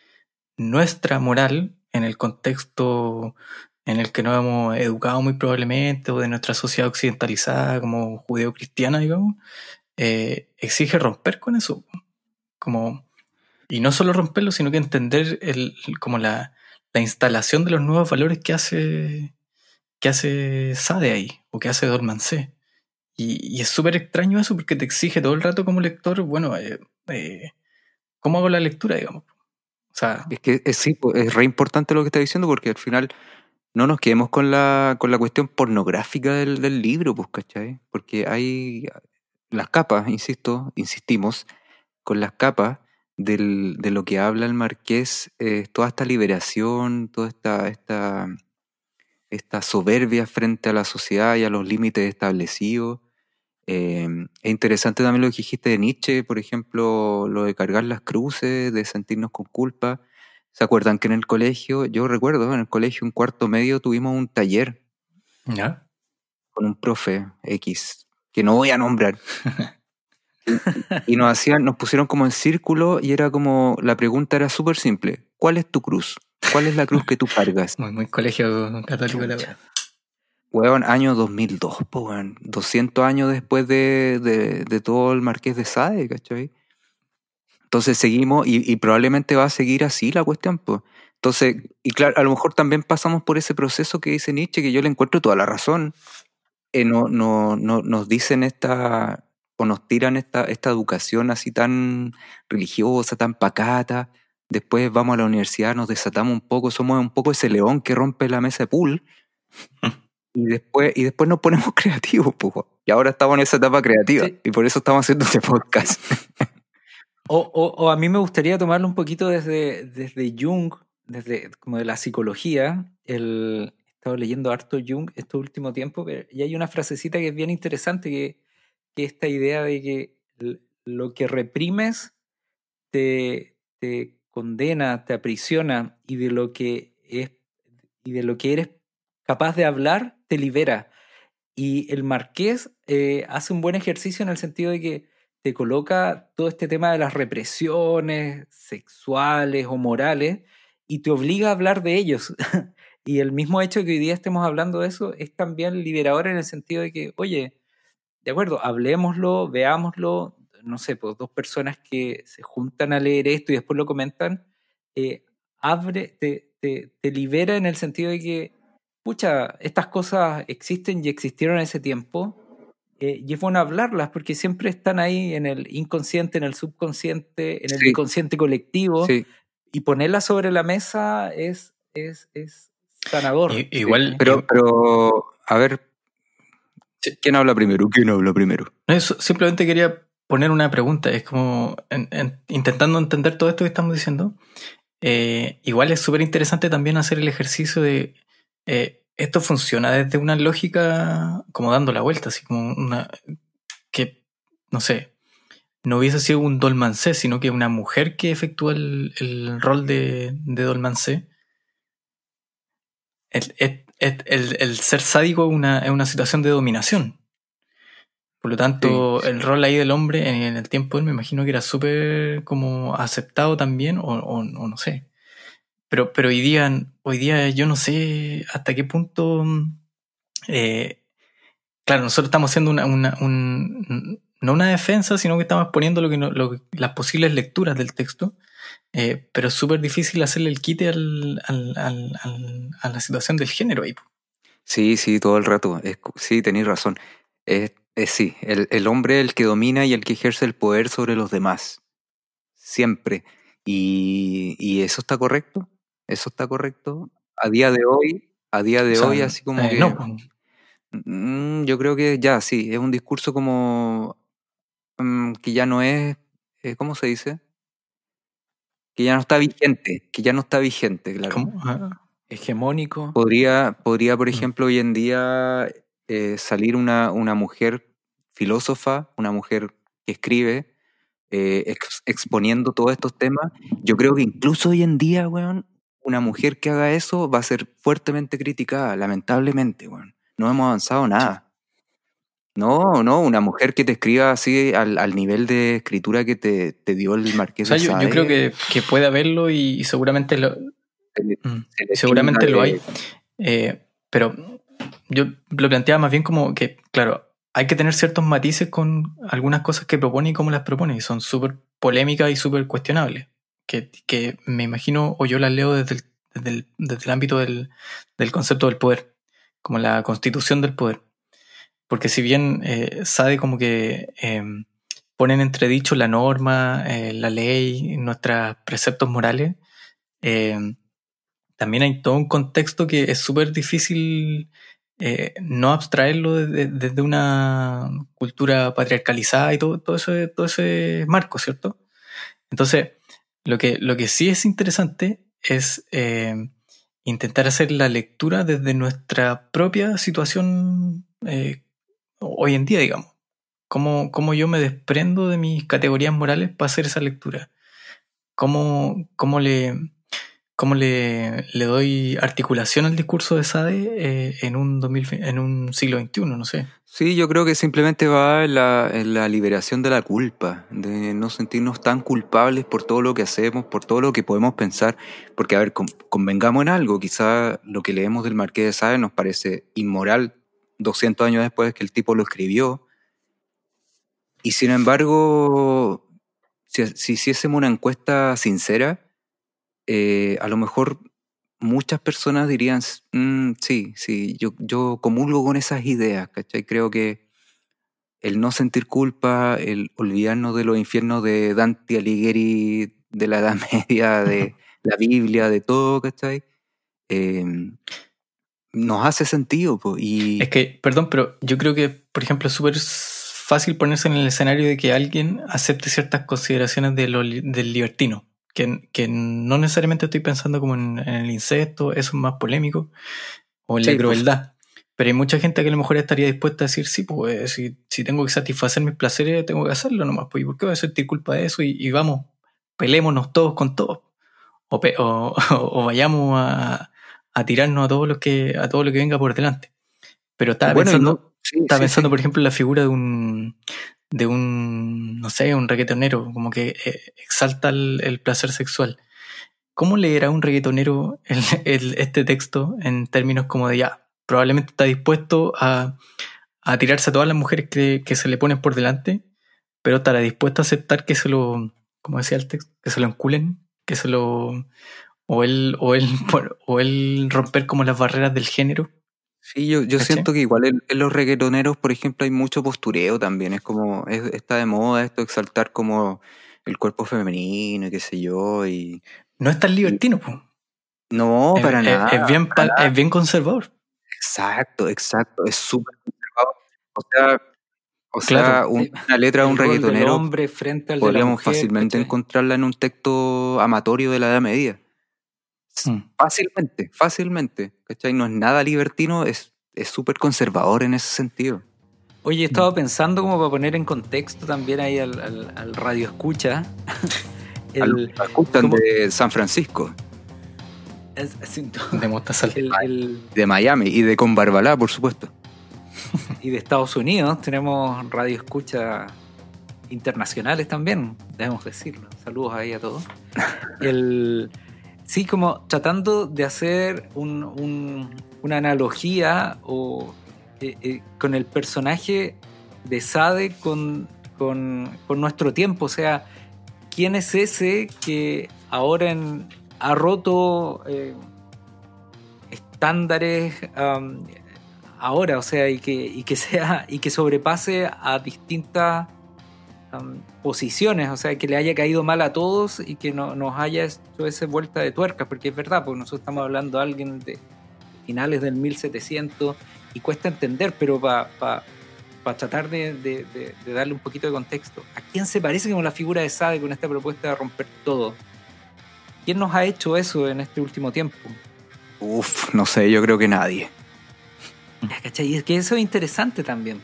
nuestra moral, en el contexto en el que nos hemos educado muy probablemente, o de nuestra sociedad occidentalizada como judeo-cristiana, digamos, eh, exige romper con eso. Como, y no solo romperlo, sino que entender el, como la, la instalación de los nuevos valores que hace, que hace Sade ahí, o que hace Dormancé. Y, y es súper extraño eso porque te exige todo el rato como lector, bueno, eh, eh, ¿cómo hago la lectura, digamos? O sea, es que es, sí, pues, es re importante lo que está diciendo porque al final no nos quedemos con la, con la cuestión pornográfica del, del libro, pues, ¿cachai? Porque hay, las capas, insisto, insistimos, con las capas del, de lo que habla el marqués, eh, toda esta liberación, toda esta, esta, esta soberbia frente a la sociedad y a los límites establecidos. Eh, es interesante también lo que dijiste de Nietzsche, por ejemplo, lo de cargar las cruces, de sentirnos con culpa. ¿Se acuerdan que en el colegio, yo recuerdo, en el colegio, en cuarto medio, tuvimos un taller ¿Ya? con un profe X, que no voy a nombrar. y nos hacían, nos pusieron como en círculo y era como, la pregunta era súper simple. ¿Cuál es tu cruz? ¿Cuál es la cruz que tú cargas? Muy, muy colegio católico la Weón, año 2002, po, weón. 200 años después de, de, todo el Marqués de Sade, ¿cachai? Entonces seguimos y, probablemente va a seguir así la cuestión, pues. Entonces, y claro, a lo mejor también pasamos por ese proceso que dice Nietzsche, que yo le encuentro toda la razón. Eh, no, no, no, nos dicen esta, o nos tiran esta, esta educación así tan religiosa, tan pacata. Después vamos a la universidad, nos desatamos un poco, somos un poco ese león que rompe la mesa de pool. y después, y después nos ponemos creativos, pues. Y ahora estamos en esa etapa creativa. Y por eso estamos haciendo este podcast. o, o, o, a mí me gustaría tomarlo un poquito desde, desde Jung, desde como de la psicología, el, estado leyendo harto Jung este último tiempo y hay una frasecita que es bien interesante, que, que esta idea de que lo que reprimes te, te condena, te aprisiona y de lo que es y de lo que eres capaz de hablar te libera. Y el marqués eh, hace un buen ejercicio en el sentido de que te coloca todo este tema de las represiones sexuales o morales y te obliga a hablar de ellos. Y el mismo hecho de que hoy día estemos hablando de eso es también liberador en el sentido de que, oye, de acuerdo, hablemoslo, veámoslo, no sé, pues dos personas que se juntan a leer esto y después lo comentan, eh, abre, te, te, te, libera en el sentido de que, pucha, estas cosas existen y existieron en ese tiempo eh, y es bueno hablarlas porque siempre están ahí en el inconsciente, en el subconsciente, en el Sí. inconsciente colectivo. Sí, Y ponerlas sobre la mesa es, es, es sanador. I- igual, pero, pero, a ver, Sí. ¿quién habla primero? ¿Quién habla primero? No, eso, simplemente quería poner una pregunta. Es como en- en- intentando entender todo esto que estamos diciendo. eh, igual es súper interesante también hacer el ejercicio de eh, esto funciona desde una lógica como dando la vuelta, así como una que no sé, no hubiese sido un dolmancé, sino que una mujer que efectúa el, el rol de, de dolmancé. El- el- el ser sádico es una, es una situación de dominación. Por lo tanto, Sí. el rol ahí del hombre en, el tiempo él me imagino que era súper como aceptado también, o, o- o no sé. Pero, pero hoy día, hoy día yo no sé hasta qué punto. eh, claro, nosotros estamos haciendo una, una- un- no una defensa, sino que estamos poniendo lo que lo las posibles lecturas del texto. eh, pero es súper difícil hacerle el quite al, al- al- a la situación del género ahí. Sí, sí, todo el rato. Es, sí, tenéis razón. Es, es sí, el, el hombre es el que domina y el que ejerce el poder sobre los demás. Siempre. Y, y eso está correcto. Eso está correcto. A día de hoy, a día de O sea, hoy, así como eh, que. no. Mm, yo creo que ya, sí, es un discurso como mm, que ya no es, eh, ¿cómo se dice? Que ya no está vigente, que ya no está vigente, claro. ¿Cómo? Ah, Hegemónico. Podría, podría, por Mm. ejemplo, hoy en día eh, salir una, una mujer filósofa, una mujer que escribe, eh, ex- exponiendo todos estos temas. Yo creo que incluso hoy en día, weón, una mujer que haga eso va a ser fuertemente criticada, lamentablemente, weón. No hemos avanzado nada. No, no, una mujer que te escriba así al, al nivel de escritura que te, te dio el O Marqués sea, de yo, creo que, que puede haberlo y, y seguramente lo, se le- mm, se le seguramente lo hay. Eh, pero yo lo planteaba más bien como que, claro, hay que tener ciertos matices con algunas cosas que propone y cómo las propone, y son súper polémicas y súper cuestionables. Que, que me imagino, o yo las leo desde el, desde desde el ámbito del, del concepto del poder, como la constitución del poder. Porque si bien eh, Sade como que eh, pone en entredicho la norma, eh, la ley, nuestros preceptos morales, eh, también hay todo un contexto que es súper difícil eh, no abstraerlo desde, una cultura patriarcalizada y todo, todo, ese, todo ese marco, ¿cierto? Entonces, lo que, lo que sí es interesante es eh, intentar hacer la lectura desde nuestra propia situación eh, hoy en día, digamos. Cómo, cómo yo me desprendo de mis categorías morales para hacer esa lectura. Cómo, cómo le, cómo le, le doy articulación al discurso de Sade eh, en, un 2000 en un siglo XXI, no sé. Sí, yo creo que simplemente va en la, en la liberación de la culpa, de no sentirnos tan culpables por todo lo que hacemos, por todo lo que podemos pensar. Porque, a ver, con- convengamos en algo, quizá lo que leemos del Marqués de Sade nos parece inmoral 200 años después que el tipo lo escribió. Y sin embargo, si, si hiciésemos una encuesta sincera, eh, a lo mejor muchas personas dirían, "Mm, sí, sí, yo, yo comulgo con esas ideas, ¿cachai? Creo que el no sentir culpa, el olvidarnos de los infiernos de Dante Alighieri, de la Edad Media, de la Biblia, de todo, ¿cachai? Eh, nos hace sentido, po, y Es que, perdón, pero yo creo que, por ejemplo, es súper fácil ponerse en el escenario de que alguien acepte ciertas consideraciones de lo del libertino. Que, que no necesariamente estoy pensando como en, en el incesto, eso es más polémico, o en Sí, la pues. crueldad. Pero hay mucha gente que a lo mejor estaría dispuesta a decir, sí, pues si, si tengo que satisfacer mis placeres, tengo que hacerlo nomás. Pues, ¿y por qué voy a sentir culpa de eso? Y, y vamos, pelémonos todos con todos. O, pe- o, o vayamos a, a tirarnos a todo lo que a todo lo que venga por delante. Pero estaba bueno, pensando, no- sí, estaba sí, pensando por ejemplo, en la figura de un de un no sé, un reggaetonero, como que eh, exalta el, placer sexual. ¿Cómo leerá un reggaetonero el- este texto en términos como de ya? Probablemente está dispuesto a, a tirarse a todas las mujeres que, que se le ponen por delante, pero estará dispuesto a aceptar que se lo, como decía el texto, que se lo enculen, que se lo. O él, o él, o él romper como las barreras del género. Sí, yo, yo siento que igual en, en los reggaetoneros, por ejemplo, hay mucho postureo también. Es como, es- está de moda esto exaltar como el cuerpo femenino y qué sé yo. Y No es tan libertino, po. no, Es- para es, nada. es bien, para nada. es bien conservador. Exacto, exacto. Es súper conservador. O sea, o sea, un- una letra de un reggaetonero hombre frente al de la podríamos mujer, fácilmente ¿cachai? encontrarla en un texto amatorio de la Edad Media. Mm. Fácilmente, fácilmente. ¿Cachai? No es nada libertino, es es súper conservador en ese sentido. Oye, he estado pensando como para poner en contexto también ahí al, al, al radio escucha. Al- el, escuchan ¿cómo? de San Francisco, es- es- De el- el- de Miami y de Con Barbalá, por supuesto. y de Estados Unidos tenemos radio escucha internacionales también, debemos decirlo. Saludos ahí a todos. El, sí, como tratando de hacer un- un- una analogía o, eh, eh, con el personaje de Sade con, con, con nuestro tiempo. O sea, ¿quién es ese que ahora en- ha roto eh, estándares ahora? O sea, y que, y que sea y que sobrepase a distintas posiciones, o sea, que le haya caído mal a todos y que no, nos haya hecho esa vuelta de tuerca, porque es verdad, porque nosotros estamos hablando de alguien de finales del 1700 y cuesta entender, pero para tratar de, de- de- de darle un poquito de contexto, ¿a quién se parece como la figura de Sade con esta propuesta de romper todo? ¿Quién nos ha hecho eso en este último tiempo? Uf, no sé, yo creo que nadie. ¿Cachai? Y es que eso es interesante también.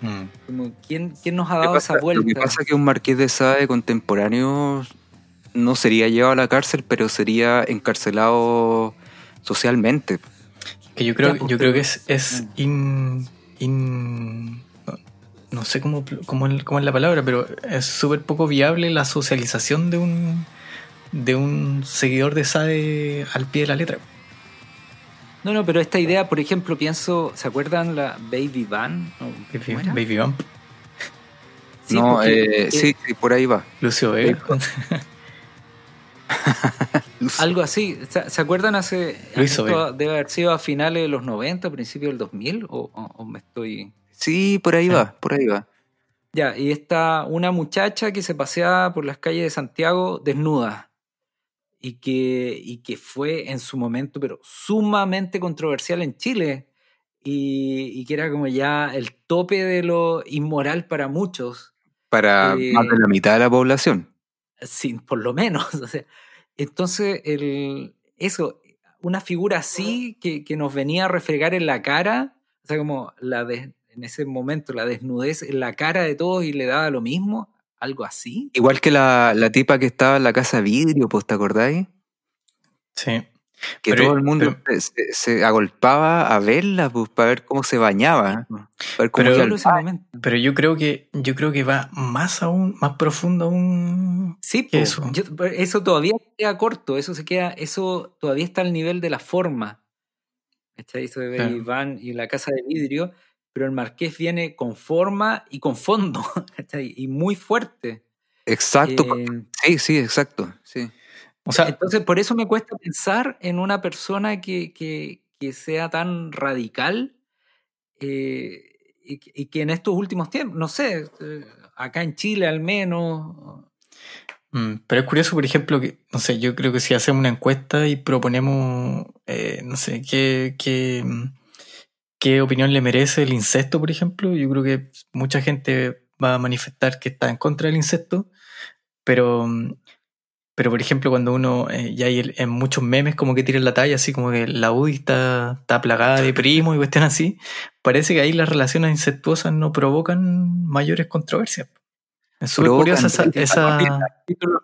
Mm. Como, ¿quién, ¿Quién nos ha dado pasa- esa vuelta? Lo que pasa es que un marqués de Sade contemporáneo no sería llevado a la cárcel, pero sería encarcelado socialmente. Que yo creo, pues, yo creo que es, es in, in- no, no sé cómo, cómo, es- cómo es la palabra, pero es súper poco viable la socialización de un de un seguidor de Sade al pie de la letra. No, no, pero esta idea, por ejemplo, pienso, ¿se acuerdan la Baby Van? No, Baby. Baby Bump, Sí, no, porque- eh, sí, sí, por ahí va. Lucio Vega. Algo así. ¿Se, acuerdan hace... Esto debe haber sido a finales de los 90, principios del 2000, o, o- o me estoy... Sí, por ahí va, por ahí va. Ya, y está una muchacha que se paseaba por las calles de Santiago desnuda y que, y que fue en su momento, pero sumamente controversial en Chile y, y que era como ya el tope de lo inmoral para muchos, Para Eh, más de la mitad de la población. sin, por lo menos. o sea. entonces, el, eso, una figura así que, que nos venía a refregar en la cara, o sea, como la de, en ese momento la desnudez en la cara de todos y le daba lo mismo, algo así. Igual que la, la tipa que estaba en la casa vidrio, pues, ¿te acordáis? Sí. Que Pero- todo el mundo pero- se, se agolpaba a verla, pues, para ver cómo se bañaba. Para ver cómo Pero- ese momento. Pero yo creo que yo creo que va más aún, más profundo aún. Sí, ¿Qué po, eso? yo- eso todavía queda corto, eso se queda, eso todavía está al nivel de la forma. Eso de Claro. Van y la casa de vidrio, pero el marqués viene con forma y con fondo, ¿cachai? y muy fuerte. Exacto. Eh, Sí, sí, exacto. Sí. O sea, entonces, por eso me cuesta pensar en una persona que, que- que sea tan radical eh, y, que- y que en estos últimos tiempos, no sé, eh, acá en Chile al menos, Mm, Pero es curioso, por ejemplo, que, no sé, yo creo que si hacemos una encuesta y proponemos, eh, no sé, qué, qué, qué opinión le merece el incesto, por ejemplo, yo creo que mucha gente va a manifestar que está en contra del incesto, pero, pero por ejemplo, cuando uno, eh, ya hay el- en muchos memes como que tiran la talla, así como que la UDI está, está plagada de primos y cuestiones así, parece que ahí las relaciones incestuosas no provocan mayores controversias. Es súper curiosa esa, títulos.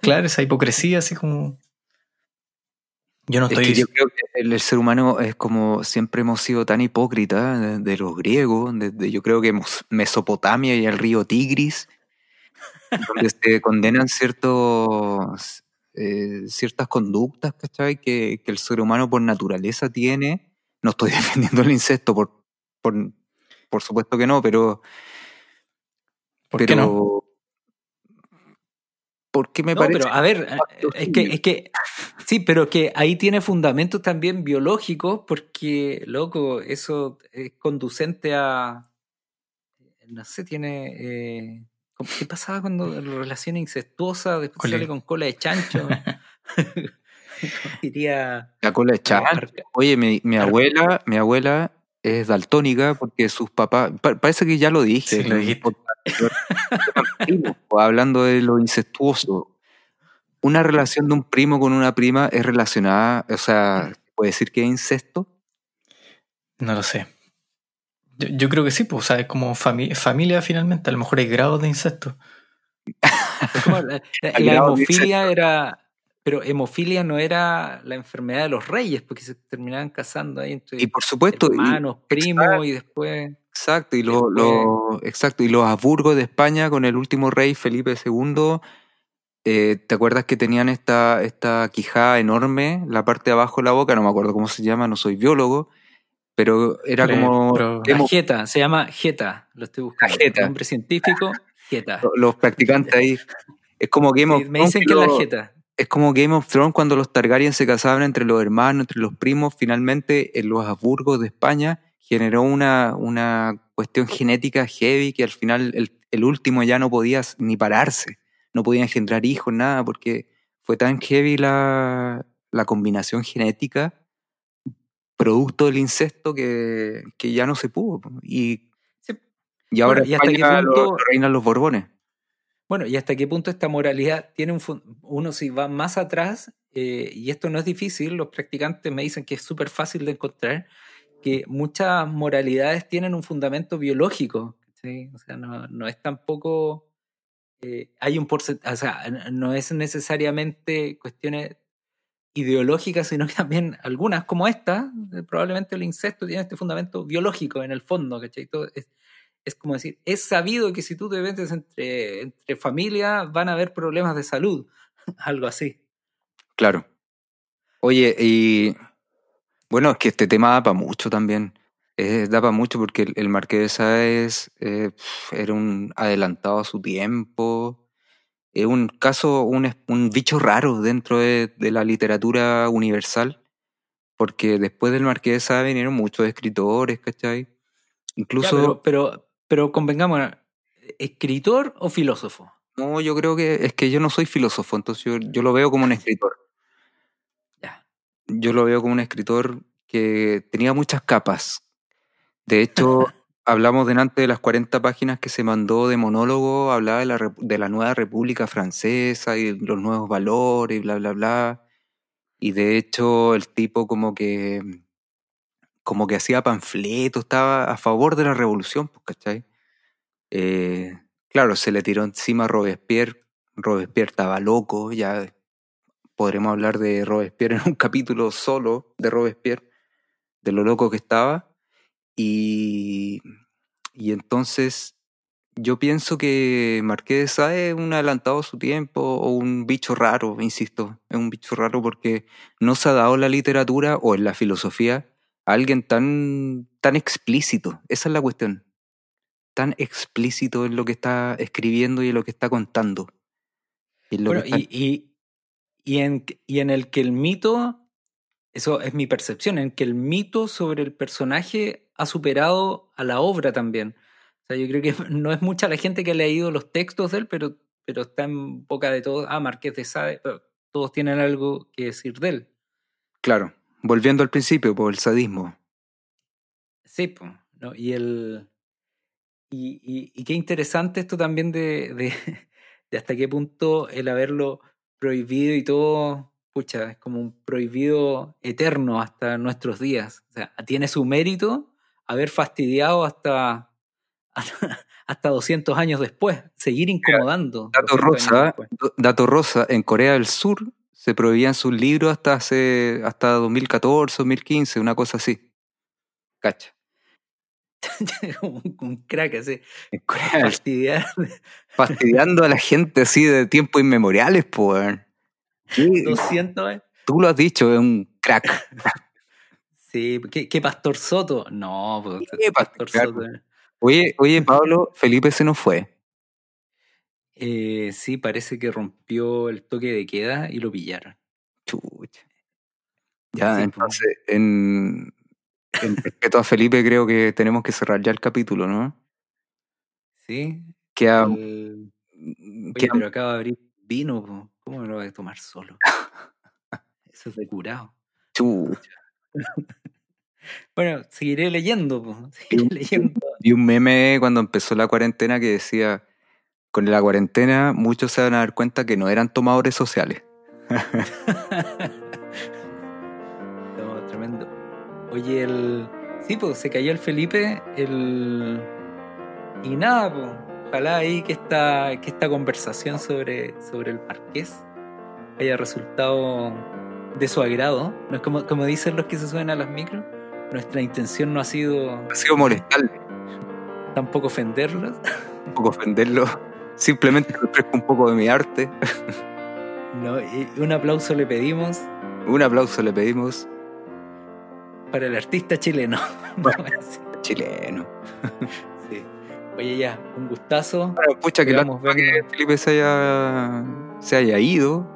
Claro, esa hipocresía, así como. Yo no Es estoy. que yo creo que el, el ser humano es como siempre hemos sido tan hipócritas de, de los griegos, desde yo creo que Mesopotamia y el río Tigris, donde se condenan ciertos, eh, ciertas conductas, ¿cachai? Que, que el ser humano por naturaleza tiene. No estoy defendiendo el incesto, por, por, por supuesto que no, pero, ¿Por pero qué no? Porque me No, parece. pero a ver, es que, es que, sí, pero que ahí tiene fundamentos también biológicos, porque, loco, eso es conducente a, no sé, tiene, eh, ¿cómo- ¿qué pasaba cuando la relación incestuosa después sale con cola de chancho? Diría... La cola de chancho. Oye, mi, abuela, mi abuela es daltónica porque sus papás, pa- parece que ya lo dije. Sí, lo dijiste. hablando de lo incestuoso. Una relación de un primo con una prima es relacionada, o sea, puede decir que es incesto. No lo sé. Yo, yo creo que sí, pues, o sea, es como fami- familia finalmente. A lo mejor hay grados de incesto. la, la- hemofilia era... Pero hemofilia no era la enfermedad de los reyes, porque se terminaban casando ahí entre Y por supuesto, y- hermanos, primos y después... Exacto, y, lo- Después- lo- exacto, y los Habsburgo de España con el último rey Felipe II, eh, ¿te acuerdas que tenían esta, esta quijada enorme, la parte de abajo de la boca? No me acuerdo cómo se llama, no soy biólogo, pero era Le- como... pero- La jeta, se llama jeta, lo estoy buscando. jeta. Nombre científico, jeta. los practicantes ahí. Es como of Sí, me dicen que que es la jeta. Es como Game of Thrones cuando los Targaryen se casaban entre los hermanos, entre los primos, finalmente en los Habsburgos de España generó una, una cuestión genética heavy que al final el, el último ya no podía ni pararse, no podía engendrar hijos, nada, porque fue tan heavy la, la combinación genética producto del incesto que, que ya no se pudo. Y, Sí. y ahora Bueno, ¿y hasta qué punto- lo reinan los Borbones. Bueno, y hasta qué punto esta moralidad tiene un uno si va más atrás, eh, y esto no es difícil, los practicantes me dicen que es súper fácil de encontrar, que muchas moralidades tienen un fundamento biológico, ¿sí? O sea, no, no es tampoco, eh, hay un porcentaje, o sea, no es necesariamente cuestiones ideológicas, sino que también algunas como esta, eh, probablemente el incesto tiene este fundamento biológico en el fondo, ¿cachai? Todo es, es como decir, es sabido que si tú te metes entre, entre familia van a haber problemas de salud, algo así. Claro. Oye, y bueno, es que este tema da para mucho también. Eh, da para mucho porque el, el Marqués de Sade eh, era un adelantado a su tiempo. Es un caso, un, es- un bicho raro dentro de, de la literatura universal. Porque después del Marqués de Sade vinieron muchos escritores, ¿cachai? Ya, Incluso, pero, pero, pero convengamos, ¿escritor o filósofo? no, yo creo que es que yo no soy filósofo, entonces yo, yo lo veo como un escritor. Ya. yo lo veo como un escritor que tenía muchas capas. De hecho, hablamos delante de las 40 páginas que se mandó de monólogo, hablaba de la, de la nueva República Francesa y los nuevos valores y bla, bla, bla. Y de hecho, el tipo como que como que hacía panfletos, estaba a favor de la revolución, pues, ¿cachai? Eh, claro, se le tiró encima a Robespierre. Robespierre estaba loco, ya podremos hablar de Robespierre en un capítulo solo de Robespierre, de lo loco que estaba. Y, entonces yo pienso que Marqués de Sade es un adelantado a su tiempo o un bicho raro, insisto, es un bicho raro porque no se ha dado en la literatura o en la filosofía a alguien tan, tan explícito. Esa es la cuestión. Tan explícito en lo que está escribiendo y en lo que está contando. Y en lo Bueno, que está- y, y, y en, y en el que el mito, eso es mi percepción, en que el mito sobre el personaje ha superado a la obra también. O sea, yo creo que no es mucha la gente que ha leído los textos de él, pero, pero está en boca de todos. Ah, Marqués de Sade, pero todos tienen algo que decir de él. Claro, volviendo al principio, por el sadismo. Sí, pues, ¿no? Y el. Y, y- y qué interesante esto también de, de, de hasta qué punto el haberlo prohibido y todo, pucha, es como un prohibido eterno hasta nuestros días. O sea, tiene su mérito haber fastidiado hasta, hasta 200 años después, seguir incomodando. Dato 200 años rosa, dato rosa, en Corea del Sur se prohibían sus libros hasta hace hasta 2014, 2015, una cosa así. Cacha. un, un crack así, fastidiar. fastidiando a la gente así de tiempos inmemoriales, pues. 200 eh. Tú lo has dicho, es un crack. Sí, ¿qué, qué Pastor Soto? No, pues, ¿Qué Pastor Pastor Soto. Oye, oye, Pablo, Felipe se nos fue. Eh, sí, parece que rompió el toque de queda y lo pillaron. Chucha. Ya, Sí, entonces, en, en respeto a Felipe, creo que tenemos que cerrar ya el capítulo, ¿no? Sí. Queda, el- Oye, queda- pero acaba de abrir vino. ¿cómo me lo voy a tomar solo? Eso es de curado. chucha. Bueno, seguiré leyendo, po. seguiré leyendo. Vi un meme cuando empezó la cuarentena que decía, con la cuarentena muchos se van a dar cuenta que no eran tomadores sociales. No, tremendo. Oye, el. Sí, pues se cayó el Felipe, el. Y nada, pues. Ojalá ahí que esta, que esta conversación sobre, sobre el marqués haya resultado de su agrado. No es como, como dicen los que se suben a las micros. Nuestra intención no ha sido Ha sido molestarle, tampoco ofenderlos. un poco ofenderlo. Simplemente le ofrezco un poco de mi arte. No, y un aplauso le pedimos Un aplauso le pedimos. para el artista chileno. Chileno. sí. Oye, ya, un gustazo. Bueno, pucha, que, que. Felipe se haya, se haya ido.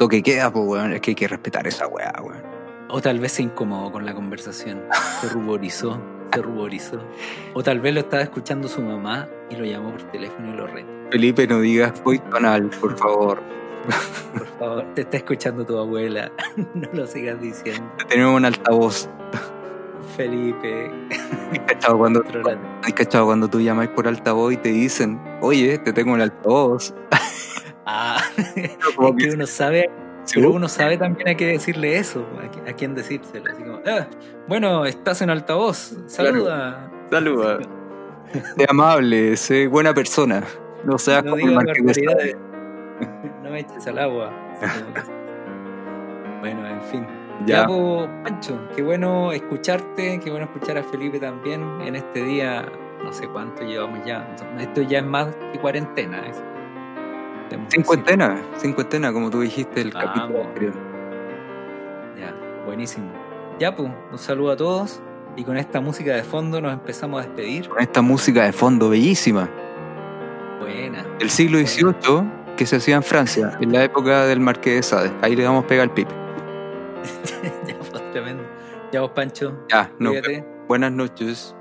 Lo que queda, pues, weón, es que hay que respetar esa weá, weón. O tal vez se incomodó con la conversación, se ruborizó, se ruborizó. O tal vez lo estaba escuchando su mamá y lo llamó por teléfono y lo retó. Felipe, no digas voy canal, por favor. Por favor, te está escuchando tu abuela, no lo sigas diciendo. Tenemos un altavoz. Felipe, ¿Has cachado cuando, cachado cuando tú llamas por altavoz y te dicen, oye, te tengo un altavoz? Ah, como es que que- uno sabe, pero uno sabe también a qué decirle eso, a, qui- a quién decírselo. Así como, "Ah, bueno, estás en altavoz, saluda. Saluda. Sé amable, sé buena persona. No seas no como el de. No me eches al agua. Bueno, en fin. Ya. Ya, Pancho, qué bueno escucharte, qué bueno escuchar a Felipe también en este día, no sé cuánto llevamos ya. Esto ya es más que cuarentena. Cincuentena, cincuentena, como tú dijiste el Vamos. capítulo anterior. Ya, buenísimo. Ya, pues, un saludo a todos y con esta música de fondo nos empezamos a despedir. Con esta música de fondo bellísima. Buena. El siglo XVIII que se hacía en Francia, en la época del Marqués de Sade. Ahí le damos pega al pipe. ya, pues, tremendo. Ya, vos, Pancho, Ya, vemos. Buenas noches.